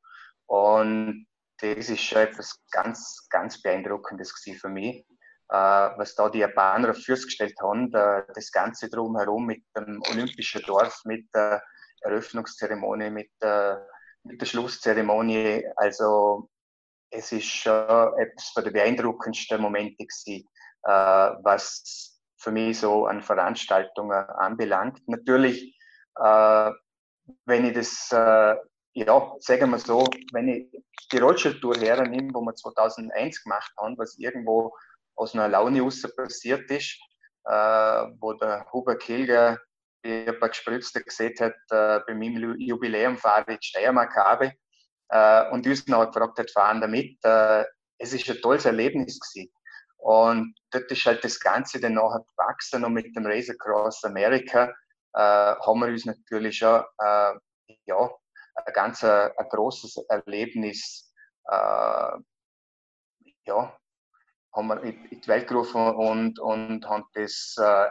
Und das ist schon etwas ganz, ganz Beeindruckendes für mich, äh, was da die Japaner auf Füße gestellt haben, das Ganze drumherum mit dem Olympischen Dorf, mit der Eröffnungszeremonie, mit der, mit der Schlusszeremonie. Also es ist schon etwas von den beeindruckendsten Momente gewesen, äh, was für mich so an Veranstaltungen anbelangt. Natürlich äh, wenn ich das, äh, ja, sagen wir so, wenn ich die Rollstuhltour hernehme, wo wir 2001 gemacht haben, was irgendwo aus einer Laune raus passiert ist, äh, wo der Huber Kilger ein paar Gespritzte gesehen hat, äh, bei meinem Jubiläum fahre ich die Steiermark habe äh, und uns noch gefragt hat, fahren damit. Äh, es ist ein tolles Erlebnis gewesen. Und dort ist halt das Ganze dann nachher gewachsen und mit dem Race Across America haben wir uns natürlich schon äh, ja, ein ganz ein, ein großes Erlebnis äh, ja, haben wir in die Welt gerufen und, und haben das, äh,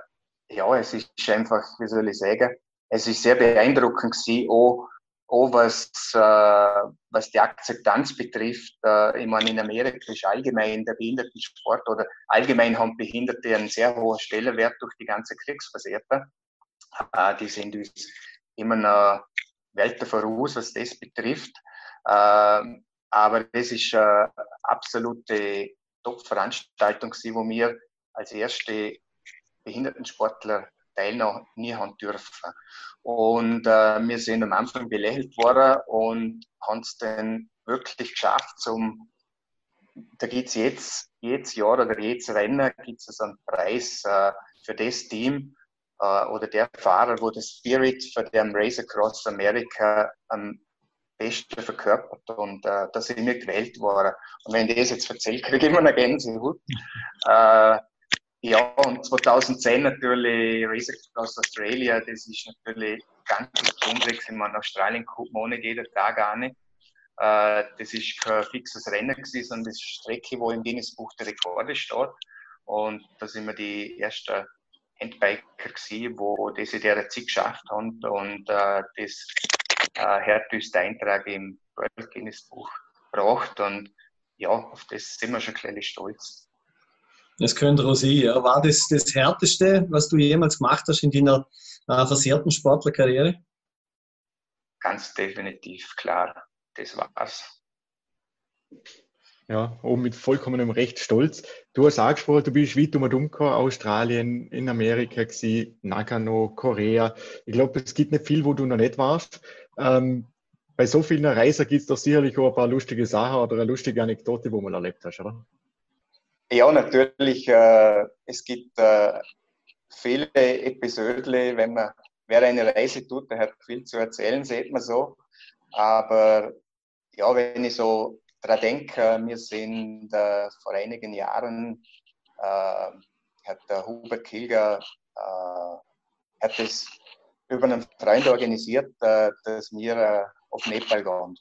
ja, es ist einfach, wie soll ich sagen, es ist sehr beeindruckend gewesen, auch, auch was, äh, was die Akzeptanz betrifft. Äh, ich meine, in Amerika ist allgemein der Behindertensport oder allgemein haben Behinderte einen sehr hohen Stellenwert durch die ganze Kriegsversehrte. Äh, die sind uns immer noch Welten voraus, was das betrifft. Äh, aber das ist eine absolute Top-Veranstaltung, wo wir als erste Behindertensportler teilnehmen haben dürfen. Und äh, wir sind am Anfang belächelt worden und haben es dann wirklich geschafft, zum da gibt es jetzt, jedes Jahr oder jedes Rennen gibt es einen Preis äh, für das Team, äh, oder der Fahrer, wo der Spirit für den Race Across America am besten verkörpert und äh, da sind gewählt worden. Und wenn ich das jetzt erzähle, kriege ich immer eine Gänsehaut. äh, ja, und 2010 natürlich Race Across Australia, das ist natürlich ganz besonders. Ich meine, Australien guckt man nicht jeden Tag an. Äh, das ist kein fixes Rennen gewesen, sondern das ist eine Strecke, wo im Guinness Buch der Rekorde steht. Und da sind wir die ersten Handbiker gewesen, wo das in der Zeit geschafft haben und äh, das äh, härteste Eintrag im World Guinness Buch gebracht. Und ja, auf das sind wir schon ein bisschen stolz. Das könnte sein. Ja. War das das Härteste, was du jemals gemacht hast in deiner äh, versehrten Sportlerkarriere? Ganz definitiv, klar. Das war's. Ja, und mit vollkommenem Recht stolz. Du hast angesprochen, du bist weit um Australien, in Amerika gewesen, Nagano, Korea. Ich glaube, es gibt nicht viel, wo du noch nicht warst. Ähm, bei so vielen Reisen gibt es doch sicherlich auch ein paar lustige Sachen oder eine lustige Anekdote, wo man erlebt hast, oder? Ja, natürlich. Äh, es gibt äh, viele Episoden, wenn man, wer eine Reise tut, der hat viel zu erzählen, sieht man so. Aber ja, wenn ich so daran denke, wir sind äh, vor einigen Jahren, äh, hat der Hubert Kilger äh, hat das über einen Freund organisiert, äh, dass wir äh, auf Nepal gehen.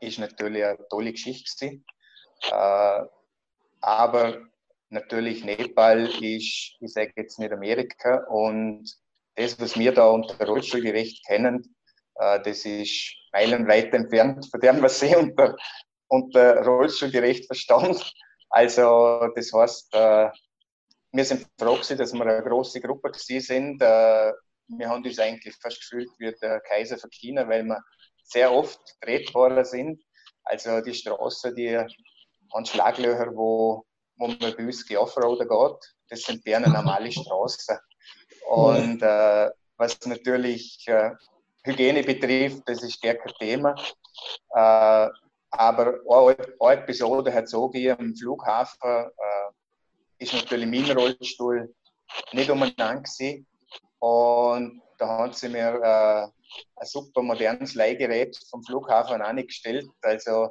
Ist natürlich eine tolle Geschichte. Äh, aber natürlich Nepal ist, ich sage jetzt nicht Amerika und das, was wir da unter Rollstuhlgerecht kennen, das ist meilenweit entfernt von dem, was sie unter, unter Rollstuhlgerecht verstanden. Also das heißt, äh, wir sind froh gewesen, dass wir eine große Gruppe gewesen sind. Äh, wir haben uns eigentlich fast gefühlt wie der Kaiser von China, weil wir sehr oft worden sind. Also die Straße, die haben Schlaglöcher, wo, wo man bei uns geoffroaden geht. Das sind gerne normale Straßen. Und äh, was natürlich äh, Hygiene betrifft, das ist kein Thema. Äh, aber eine, eine Episode hat so am Flughafen äh, ist natürlich mein Rollstuhl nicht umeinander. Und da haben sie mir äh, ein super modernes Leihgerät vom Flughafen angestellt. Also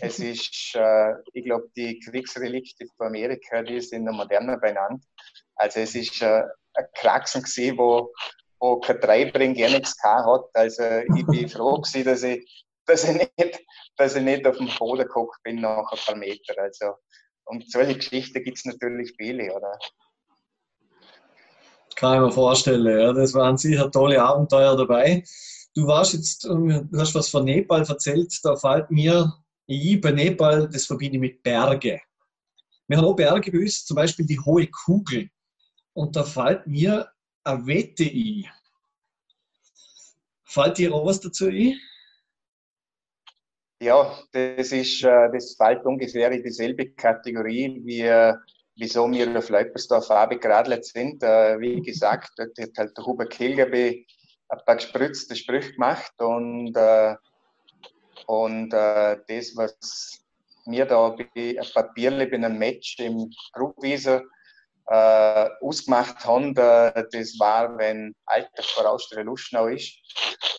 es ist, äh, ich glaube, die Kriegsrelikte von Amerika, die sind noch moderner beieinander. Also es ist äh, ein Kraxen gewesen, wo, wo kein Treibring gar nichts hat. Also ich bin froh gewesen, dass ich, dass ich, nicht, dass ich nicht auf dem Boden geguckt bin nach ein paar Meter. Also, und solche Geschichten gibt es natürlich viele, oder? Kann ich mir vorstellen, ja. Das waren sicher tolle Abenteuer dabei. Du warst jetzt, ähm, du hast was von Nepal erzählt, da fällt mir, ich bei Nepal, das verbinde ich mit Berge. Wir haben auch Berge bei uns, zum Beispiel die Hohe Kugel. Und da fällt mir eine Wette ein. Fällt dir auch was dazu ein? Ja, das ist, äh, das fällt ungefähr in dieselbe Kategorie wie äh, wieso wir auf Leupersdorf auch begeradelt sind. Äh, wie gesagt, dort hat halt der Hubert Kilgerby ein paar gespritzte Sprüche gemacht und, und das, was wir da ein Papierle bei einem Match im Gruppwieser äh, ausgemacht haben, äh, das war, wenn Alter vor Austria Luschnau ist.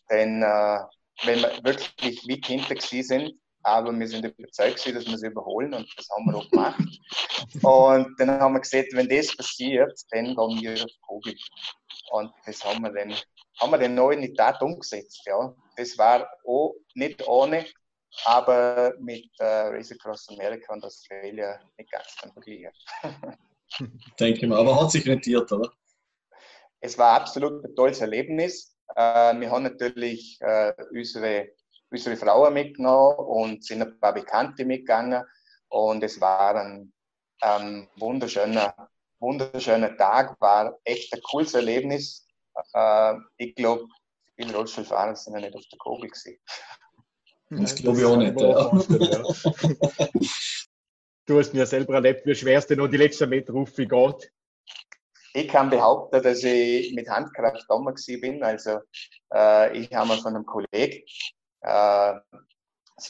Denn äh, wenn wir wirklich weit hinter sind, aber wir sind überzeugt, dass wir sie überholen und das haben wir auch gemacht. Und dann haben wir gesagt, wenn das passiert, dann gehen wir auf Kugel. Und das haben wir dann, haben wir dann neu in die Tat umgesetzt. Ja. Das war auch nicht ohne, aber mit äh, Race Across America und Australia nicht ganz Vergleichen. Denke ich mal, aber hat sich rentiert, oder? Es war absolut ein tolles Erlebnis. Äh, wir haben natürlich äh, unsere unsere Frauen mitgenommen und sind ein paar Bekannte mitgegangen. Und es war ein, ein wunderschöner, wunderschöner Tag, war echt ein cooles Erlebnis. Äh, ich glaube, viele Rollstuhlfahrer sind ja nicht auf der Kugel gewesen. Das glaube ich auch nicht. Ja. Du hast mir selber erlebt, wie schwer es denn noch die letzten Meter geht. Ich kann behaupten, dass ich mit Handkraft da bin. Also äh, ich habe mir von einem Kollegen äh,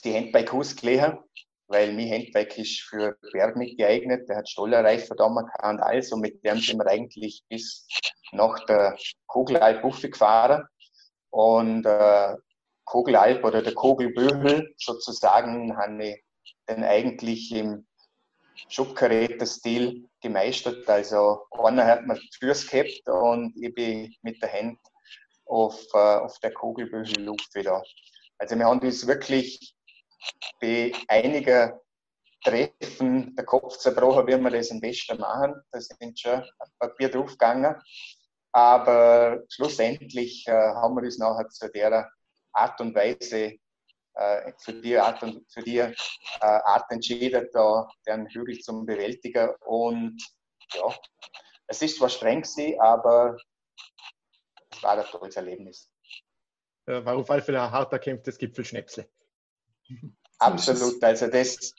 die Handbike ausgelegen, weil mein Handbike ist für Berg nicht geeignet. Der hat Stollerreifen da und alles und mit dem sind wir eigentlich bis nach der Kugelalp gefahren. Und äh, Kugelalp oder der Kugelbügel sozusagen habe ich dann eigentlich im Schubkaräter-Stil gemeistert. Also einer hat mir die Füße gehabt und ich bin mit der Hand auf, äh, auf der Kugelbügel Luft wieder also wir haben uns wirklich bei einiger Treffen der Kopf zerbrochen, wie wir das am besten machen. Da sind schon ein Papier draufgegangen. Aber schlussendlich äh, haben wir uns nachher zu der Art und Weise, für die Art, und, für die, äh, Art entschieden, da den Hügel zu bewältigen. Und ja, es ist zwar streng gewesen, aber es war ein tolles Erlebnis. War auf alle Fälle ein hart erkämpftes Gipfelschnäpsle. Absolut. Also das,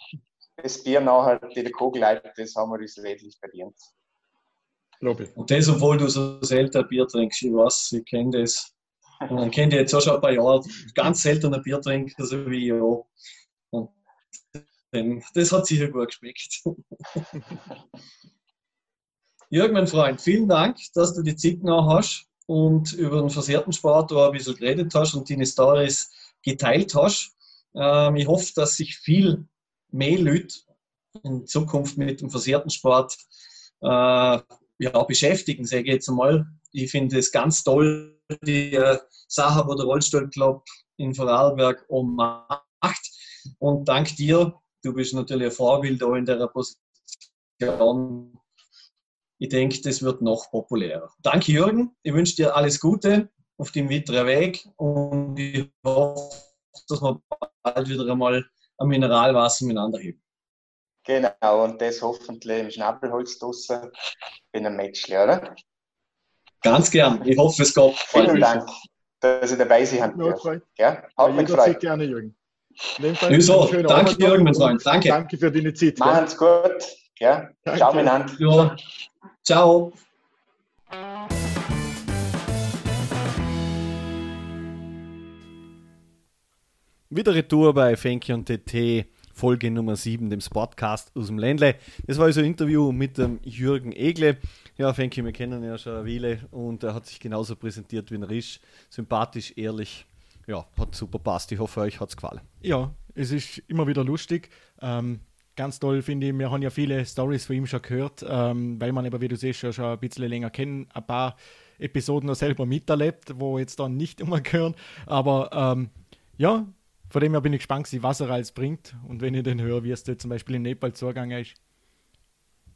das Bier nachher, die der Kugel leitet, das haben wir uns redlich verdient. Und das, obwohl du so selten Bier trinkst, ich weiß, ich kenne das. Und ich kenne dich jetzt auch schon ein paar Jahre, ganz selten ein Bier trinken, so wie ich auch. Und das hat sicher gut geschmeckt. Jürgen, mein Freund, vielen Dank, dass du die Zeit noch hast und über den versehrten Sport auch ein bisschen geredet hast und deine Stories geteilt hast. Ähm, ich hoffe, dass sich viel mehr Leute in Zukunft mit dem versehrten Sport äh, ja, beschäftigen, sage ich jetzt einmal. Ich finde es ganz toll, die äh, Sache, wo der Rollstuhlclub in Vorarlberg macht. Und dank dir, du bist natürlich ein Vorbild auch in der Position. Ich denke, das wird noch populärer. Danke, Jürgen. Ich wünsche dir alles Gute auf dem weiteren Weg und ich hoffe, dass wir bald wieder einmal ein Mineralwasser miteinander heben. Genau, und das hoffentlich im Schnabelholz draussen in einem Match, oder? Ganz gern. Ich hoffe, es geht. Vielen Dank, dass Sie dabei sind. Ja, ja, hat mich gefreut. gerne, Jürgen. so, danke, Abend Jürgen, mein Freund. Danke. Danke für deine Zeit. Machen's gut. Ja, ciao miteinander. Ja. Ciao. Wieder Retour bei Fenki und TT, Folge Nummer 7, dem Sportcast aus dem Ländle. Das war also ein Interview mit dem Jürgen Egle. Ja, Fenki, wir kennen ihn ja schon eine Weile und er hat sich genauso präsentiert wie ein Risch. Sympathisch, ehrlich. Ja, hat super passt. Ich hoffe, euch hat es gefallen. Ja, es ist immer wieder lustig. Ähm, ganz toll finde ich, wir haben ja viele Stories von ihm schon gehört, ähm, weil man eben, wie du siehst, schon, schon ein bisschen länger kennen. Ein paar Episoden noch selber miterlebt, wo jetzt dann nicht immer gehören. Aber ähm, ja, von dem her bin ich gespannt, was er alles bringt. Und wenn ich den höre, wie es da zum Beispiel in Nepal zugegangen ist,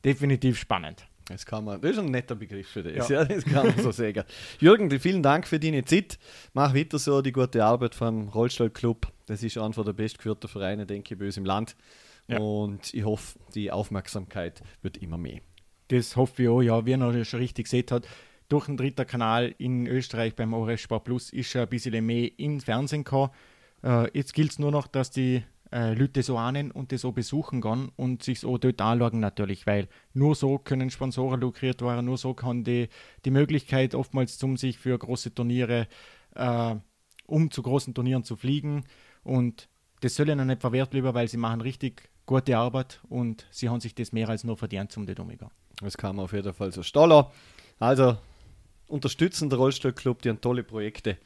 definitiv spannend. Das, kann man, das ist ein netter Begriff für das. Ja. ja das kann man so sagen. Jürgen, vielen Dank für deine Zeit. Mach weiter so die gute Arbeit vom Rollstuhlclub. Das ist einer der bestgeführten Vereine, denke ich, bei uns im Land. Ja. Und ich hoffe, die Aufmerksamkeit wird immer mehr. Das hoffe ich auch, ja. Wie er schon richtig gesehen hat, durch den dritten Kanal in Österreich beim ORS Sport Plus ist schon ein bisschen mehr ins Fernsehen gekommen. Äh, jetzt gilt es nur noch, dass die äh, Leute so ahnen und das so besuchen gehen und sich so dort anschauen natürlich, weil nur so können Sponsoren lukriert werden, nur so kann die, die Möglichkeit oftmals zum sich für große Turniere, äh, um zu großen Turnieren zu fliegen und das soll ihnen nicht verwehrt bleiben, weil sie machen richtig gute Arbeit und sie haben sich das mehr als nur verdient zum Omega. Das kam auf jeden Fall so Stoller. Also unterstützen der Rollstuhlclub, die haben tolle Projekte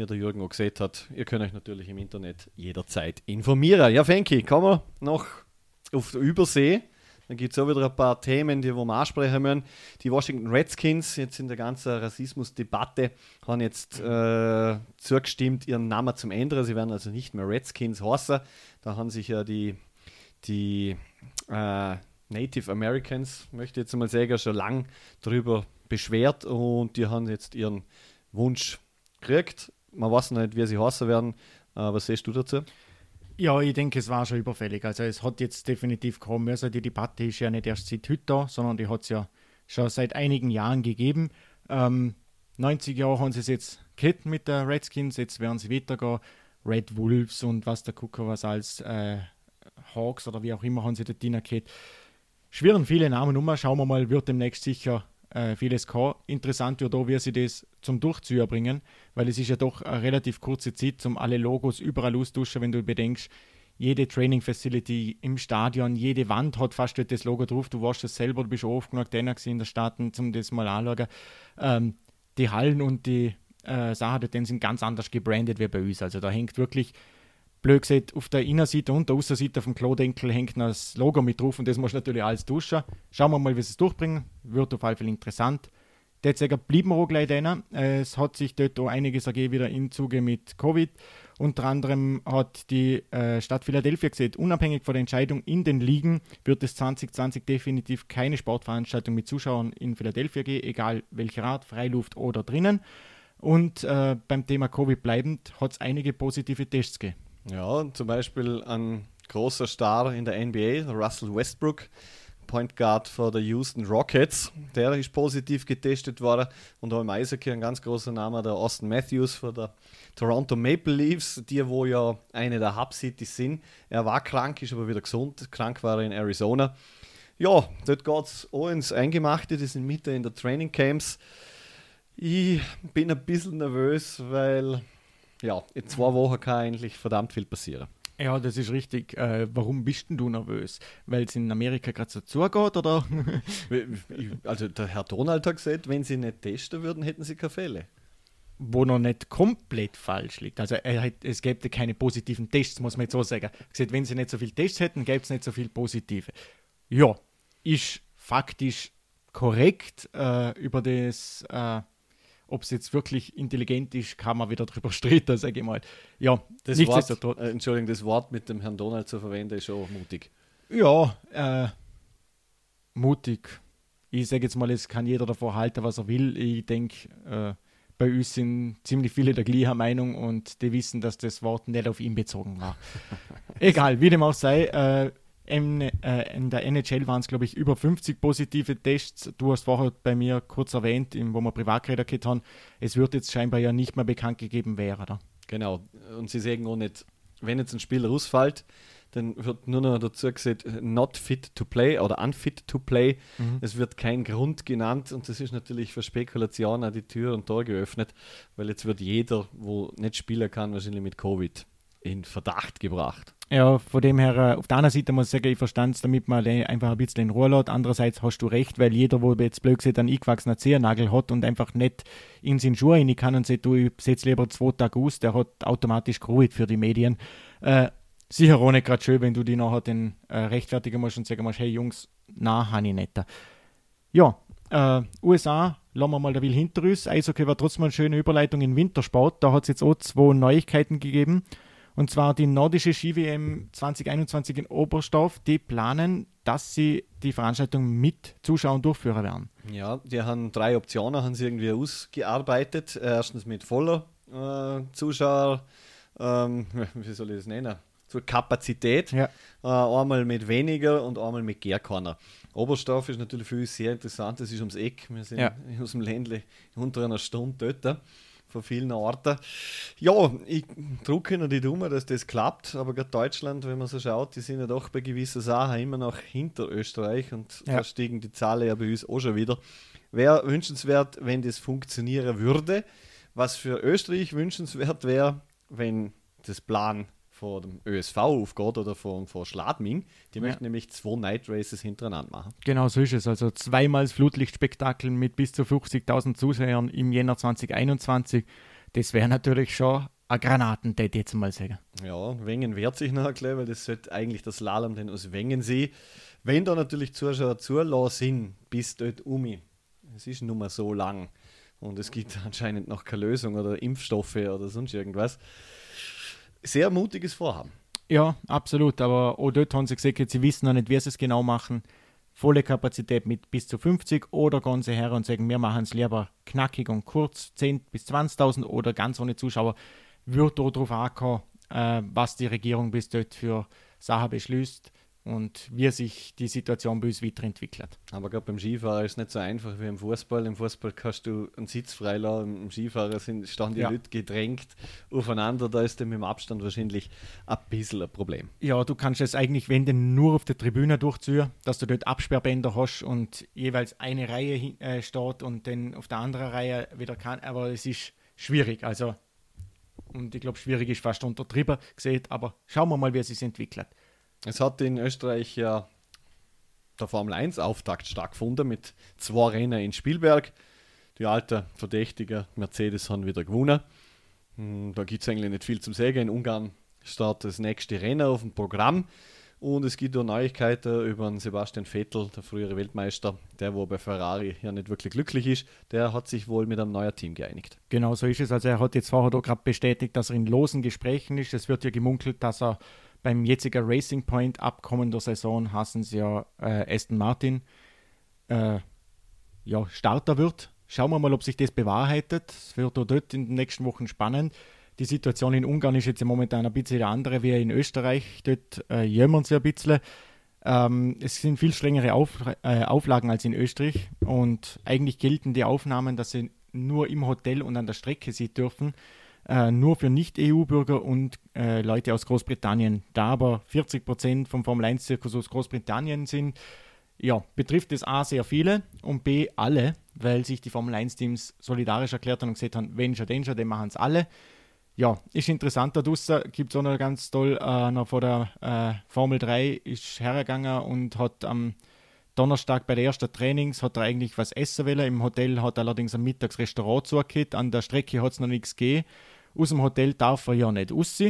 wie der Jürgen auch gesehen hat. Ihr könnt euch natürlich im Internet jederzeit informieren. Ja, Fenki, kommen wir noch auf der Übersee. Dann gibt es auch wieder ein paar Themen, die wir mal ansprechen müssen. Die Washington Redskins, jetzt in der ganzen Rassismusdebatte, haben jetzt äh, zugestimmt, ihren Namen zum ändern. Sie werden also nicht mehr Redskins heißen. Da haben sich ja die, die äh, Native Americans, möchte ich jetzt mal sagen, schon lang darüber beschwert und die haben jetzt ihren Wunsch gekriegt man weiß noch nicht, wie sie heißen werden. Äh, was siehst du dazu? Ja, ich denke, es war schon überfällig. Also es hat jetzt definitiv kommen müssen. Die Debatte ist ja nicht erst seit heute da, sondern die hat es ja schon seit einigen Jahren gegeben. Ähm, 90 Jahre haben sie es jetzt gehabt mit der Redskins, jetzt werden sie weitergehen. Red Wolves und was der Gucker was als äh, Hawks oder wie auch immer haben sie dort gehabt. Schwirren viele Namen um. Schauen wir mal, wird demnächst sicher äh, vieles kann. Interessant wird auch, wie sie das zum Durchziehen bringen, weil es ist ja doch eine relativ kurze Zeit, um alle Logos überall austauschen, wenn du bedenkst, jede Training Facility im Stadion, jede Wand hat fast das Logo drauf. Du warst es selber, du bist oft genug in der Staaten, um das mal anzuschauen. Ähm, die Hallen und die äh, Sachen dort sind ganz anders gebrandet wie bei uns. Also da hängt wirklich blöd gesagt, auf der Innenseite und der Außenseite vom Klodenkel hängt noch das Logo mit drauf und das muss natürlich alles duschen. Schauen wir mal, wie sie es durchbringen. Wird auf jeden Fall interessant. Jetzt sagen, bleiben wir auch gleich drin. Es hat sich dort auch einiges ergeben wieder im Zuge mit Covid Unter anderem hat die äh, Stadt Philadelphia gesagt, unabhängig von der Entscheidung in den Ligen wird es 2020 definitiv keine Sportveranstaltung mit Zuschauern in Philadelphia geben, egal welcher Art, Freiluft oder drinnen. Und äh, beim Thema Covid bleibend hat es einige positive Tests gegeben. Ja, zum Beispiel ein großer Star in der NBA, Russell Westbrook, Point Guard für die Houston Rockets. Der ist positiv getestet worden. Und auch im Eishockey ein ganz großer Name, der Austin Matthews für der Toronto Maple Leafs, die wo ja eine der Hub-Cities sind. Er war krank, ist aber wieder gesund. Krank war er in Arizona. Ja, dort geht es auch ins Eingemachte, die sind Mitte in der Training Camps. Ich bin ein bisschen nervös, weil ja, in zwei Wochen kann eigentlich verdammt viel passieren. Ja, das ist richtig. Äh, warum bist denn du nervös? Weil es in Amerika gerade so zugeht, oder? also der Herr Donald hat gesagt, wenn sie nicht testen würden, hätten sie keine Fälle. Wo noch nicht komplett falsch liegt. Also hat, es gäbe keine positiven Tests, muss man jetzt so sagen. Gesagt, wenn sie nicht so viele Tests hätten, gäbe es nicht so viele positive. Ja, ist faktisch korrekt äh, über das äh, ob es jetzt wirklich intelligent ist, kann man wieder drüber streiten, sage ich mal. Ja, das Wort, äh, Entschuldigung, das Wort mit dem Herrn Donald zu verwenden, ist schon mutig. Ja, äh, mutig. Ich sage jetzt mal, es kann jeder davor halten, was er will. Ich denke, äh, bei uns sind ziemlich viele der gleichen Meinung und die wissen, dass das Wort nicht auf ihn bezogen war. Egal, wie dem auch sei, äh, in, äh, in der NHL waren es, glaube ich, über 50 positive Tests. Du hast vorher bei mir kurz erwähnt, wo wir Privaträder gehabt haben, es wird jetzt scheinbar ja nicht mehr bekannt gegeben werden. Oder? Genau. Und sie sagen auch nicht, wenn jetzt ein Spieler ausfällt, dann wird nur noch dazu gesagt, not fit to play oder unfit to play. Mhm. Es wird kein Grund genannt und das ist natürlich für Spekulationen die Tür und Tor geöffnet, weil jetzt wird jeder, wo nicht spielen kann, wahrscheinlich mit Covid in Verdacht gebracht. Ja, von dem her, äh, auf der anderen Seite muss ich sagen, ich verstand es, damit man einfach ein bisschen in Ruhe lässt. Andererseits hast du recht, weil jeder, wo jetzt blöd gesagt einen eingewachsenen Zehennagel hat und einfach nicht in seinen Schuhe rein kann und sagt, du, ich setze lieber zwei Tage aus, der hat automatisch Covid für die Medien. Äh, sicher auch nicht gerade schön, wenn du die nachher den äh, rechtfertigen musst und sagen musst, hey Jungs, na, habe ich nicht. Ja, äh, USA, lassen wir mal da will hinter uns. Eishockey war trotzdem eine schöne Überleitung in Wintersport. Da hat es jetzt auch zwei Neuigkeiten gegeben. Und zwar die nordische Ski-WM 2021 in Oberstdorf, die planen, dass sie die Veranstaltung mit Zuschauern durchführen werden. Ja, die haben drei Optionen, haben sie irgendwie ausgearbeitet. Erstens mit voller äh, Zuschauer, ähm, wie soll ich das nennen? Zur Kapazität. Ja. Äh, einmal mit weniger und einmal mit Gärkorner. Oberstdorf ist natürlich für uns sehr interessant. Das ist ums Eck. Wir sind ja. aus dem Ländle unter einer Stunde dort von vielen Orten. Ja, ich drücke Ihnen die Daumen, dass das klappt, aber gerade Deutschland, wenn man so schaut, die sind ja doch bei gewissen Sachen immer noch hinter Österreich und ja. da stiegen die Zahlen ja bei uns auch schon wieder. Wäre wünschenswert, wenn das funktionieren würde. Was für Österreich wünschenswert wäre, wenn das Plan von dem ÖSV aufgeht oder von, von Schladming. Die ja. möchten nämlich zwei Night Races hintereinander machen. Genau so ist es. Also zweimal Flutlichtspektakel mit bis zu 50.000 Zuschauern im Jänner 2021. Das wäre natürlich schon ein Granatentät, jetzt mal sagen. Ja, Wengen wehrt sich noch ein weil das sollte eigentlich das Slalom denn aus Wengen sein. Wenn da natürlich Zuschauer zulassen sind, bis dort um. Es ist nun mal so lang und es gibt anscheinend noch keine Lösung oder Impfstoffe oder sonst irgendwas sehr mutiges Vorhaben. Ja, absolut. Aber auch dort haben sie gesagt, sie wissen noch nicht, wie sie es genau machen. Volle Kapazität mit bis zu 50 oder sie her und sagen, wir machen es lieber knackig und kurz, 10.000 bis 20.000 oder ganz ohne Zuschauer. Wird darauf ankommen, äh, was die Regierung bis dort für Sachen beschließt und wie sich die Situation bei uns weiterentwickelt. Aber gerade beim Skifahren ist es nicht so einfach wie im Fußball. Im Fußball kannst du einen Sitz freilassen, im Skifahren sind, stehen die ja. Leute gedrängt aufeinander. Da ist dann mit dem Abstand wahrscheinlich ein bisschen ein Problem. Ja, du kannst es eigentlich, wenn denn nur auf der Tribüne durchziehen, dass du dort Absperrbänder hast und jeweils eine Reihe äh, steht und dann auf der anderen Reihe wieder kann. Aber es ist schwierig. Also, und ich glaube, schwierig ist fast untertrieben gesehen, aber schauen wir mal, wie es sich entwickelt. Es hat in Österreich ja der Formel 1 Auftakt stattgefunden mit zwei Rennen in Spielberg. Die alten Verdächtigen Mercedes haben wieder gewonnen. Hm, da gibt es eigentlich nicht viel zum Sagen. In Ungarn startet das nächste Rennen auf dem Programm. Und es gibt auch Neuigkeiten über den Sebastian Vettel, der frühere Weltmeister, der wo bei Ferrari ja nicht wirklich glücklich ist. Der hat sich wohl mit einem neuen Team geeinigt. Genau so ist es. Also er hat jetzt vorher gerade bestätigt, dass er in losen Gesprächen ist. Es wird ja gemunkelt, dass er beim jetzigen Racing Point abkommender Saison hassen sie ja äh, Aston Martin äh, ja, Starter wird. Schauen wir mal, ob sich das bewahrheitet. Es wird auch dort in den nächsten Wochen spannend. Die Situation in Ungarn ist jetzt momentan ein bisschen andere wie in Österreich. Dort äh, jämmern sie ein bisschen. Ähm, es sind viel strengere Auf, äh, Auflagen als in Österreich und eigentlich gelten die Aufnahmen, dass sie nur im Hotel und an der Strecke sie dürfen, äh, nur für Nicht-EU-Bürger und äh, Leute aus Großbritannien. Da aber 40 Prozent vom Formel-1-Zirkus aus Großbritannien sind, ja, betrifft es A sehr viele und B alle, weil sich die Formel 1-Teams solidarisch erklärt haben und gesagt haben, wenn schon, den schon, den machen es alle ja, ist interessant. Da draußen gibt es auch noch ganz toll, äh, noch vor der äh, Formel 3 ist hergegangen und hat am Donnerstag bei der ersten Trainings hat er eigentlich was essen wollen. Im Hotel hat er allerdings ein Mittagsrestaurant zugehört. An der Strecke hat es noch nichts gegeben. Aus dem Hotel darf er ja nicht raus.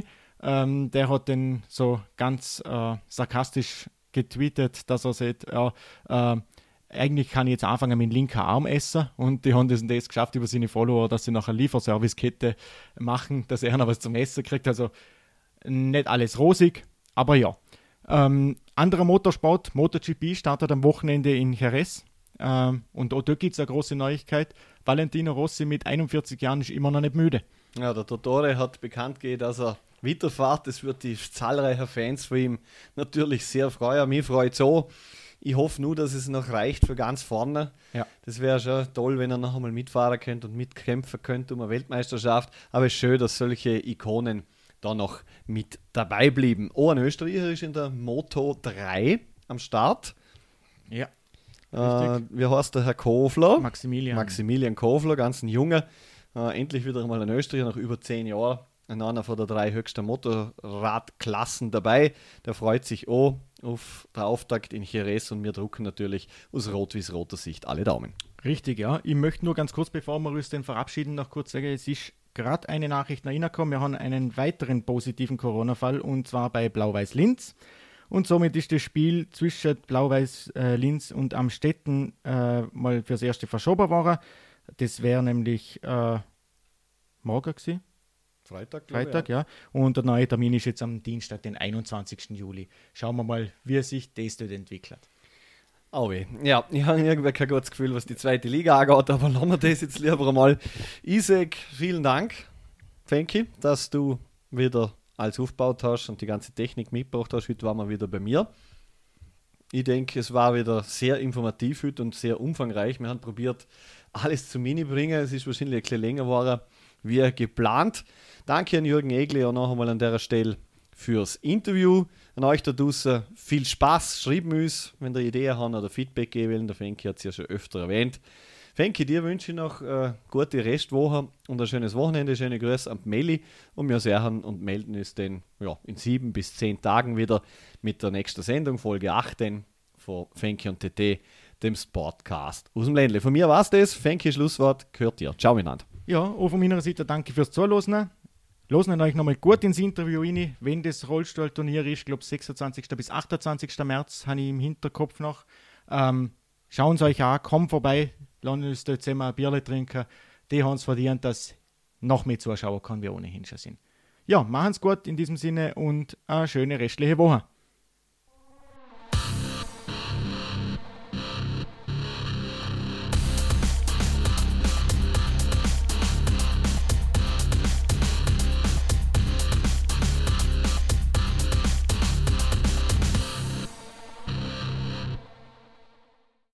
Ähm, der hat dann so ganz äh, sarkastisch getweetet, dass er sagt, ja, äh, eigentlich kann ich jetzt anfangen mit dem linken Arm essen und die haben das, das geschafft über seine Follower, dass sie nach einer Lieferservicekette machen, dass er noch was zum Essen kriegt. Also nicht alles rosig, aber ja. Ähm, anderer Motorsport, MotoGP, startet am Wochenende in Jerez. Ähm, und auch dort gibt es eine große Neuigkeit. Valentino Rossi mit 41 Jahren ist immer noch nicht müde. Ja, der Totore hat bekannt gegeben, dass er weiterfährt. Das wird die zahlreichen Fans für ihn natürlich sehr freuen. Mich freut es so. Ich hoffe nur, dass es noch reicht für ganz vorne. Ja. Das wäre schon toll, wenn er noch einmal mitfahren könnte und mitkämpfen könnte um eine Weltmeisterschaft. Aber es ist schön, dass solche Ikonen da noch mit dabei blieben. Oh, ein Österreicher ist in der Moto 3 am Start. Ja. Äh, wie heißt der Herr Kofler? Maximilian. Maximilian Kofler, ganz ein Junge. Äh, endlich wieder einmal ein Österreicher nach über zehn Jahren in einer von der drei höchsten Motorradklassen dabei. Der freut sich auch auf der Auftakt in Jerez und wir drucken natürlich aus rot wie roter Sicht alle Daumen. Richtig, ja. Ich möchte nur ganz kurz, bevor wir uns den verabschieden, noch kurz sagen, es ist gerade eine Nachricht nach reingekommen. Wir haben einen weiteren positiven Corona-Fall und zwar bei Blau-Weiß Linz. Und somit ist das Spiel zwischen Blau-Weiß äh, Linz und Amstetten äh, mal fürs erste verschoben worden. Das wäre nämlich äh, morgen gewesen. Freitag, Freitag, ja. Und der neue Termin ist jetzt am Dienstag, den 21. Juli. Schauen wir mal, wie sich das dort entwickelt. Oh ja, ich habe irgendwie kein gutes Gefühl, was die zweite Liga angeht, aber lassen wir das jetzt lieber einmal. Isaac, vielen Dank, Fenki, dass du wieder alles aufgebaut hast und die ganze Technik mitgebracht hast. Heute waren wir wieder bei mir. Ich denke, es war wieder sehr informativ heute und sehr umfangreich. Wir haben probiert, alles zu Mini bringen. Es ist wahrscheinlich ein bisschen länger geworden, wie geplant. Danke an Jürgen Egle und noch einmal an der Stelle fürs Interview. An euch da draußen viel Spaß. Schreibt uns, wenn ihr Ideen habt oder Feedback geben wollt. Der Fenki hat es ja schon öfter erwähnt. Fenki, dir wünsche ich noch eine gute Restwoche und ein schönes Wochenende. Schöne Grüße an Meli und wir sehen und melden uns dann ja, in sieben bis zehn Tagen wieder mit der nächsten Sendung, Folge 18 von Fenki und TT, dem Sportcast aus dem Ländle. Von mir war es das. Fenki, Schlusswort, gehört dir. Ciao miteinander. Ja, auch von meiner Seite danke fürs Zuhören. Losen euch nochmal gut ins Interview rein, wenn das Rollstuhlturnier ist. Ich glaube, 26. bis 28. März habe ich im Hinterkopf noch. Ähm, Schauen Sie euch an, kommt vorbei, lassen uns dort zusammen ein Bierle trinken. Die haben es verdient, dass noch mehr Zuschauer kann, wie ohnehin schon sind. Ja, machen es gut in diesem Sinne und eine schöne restliche Woche.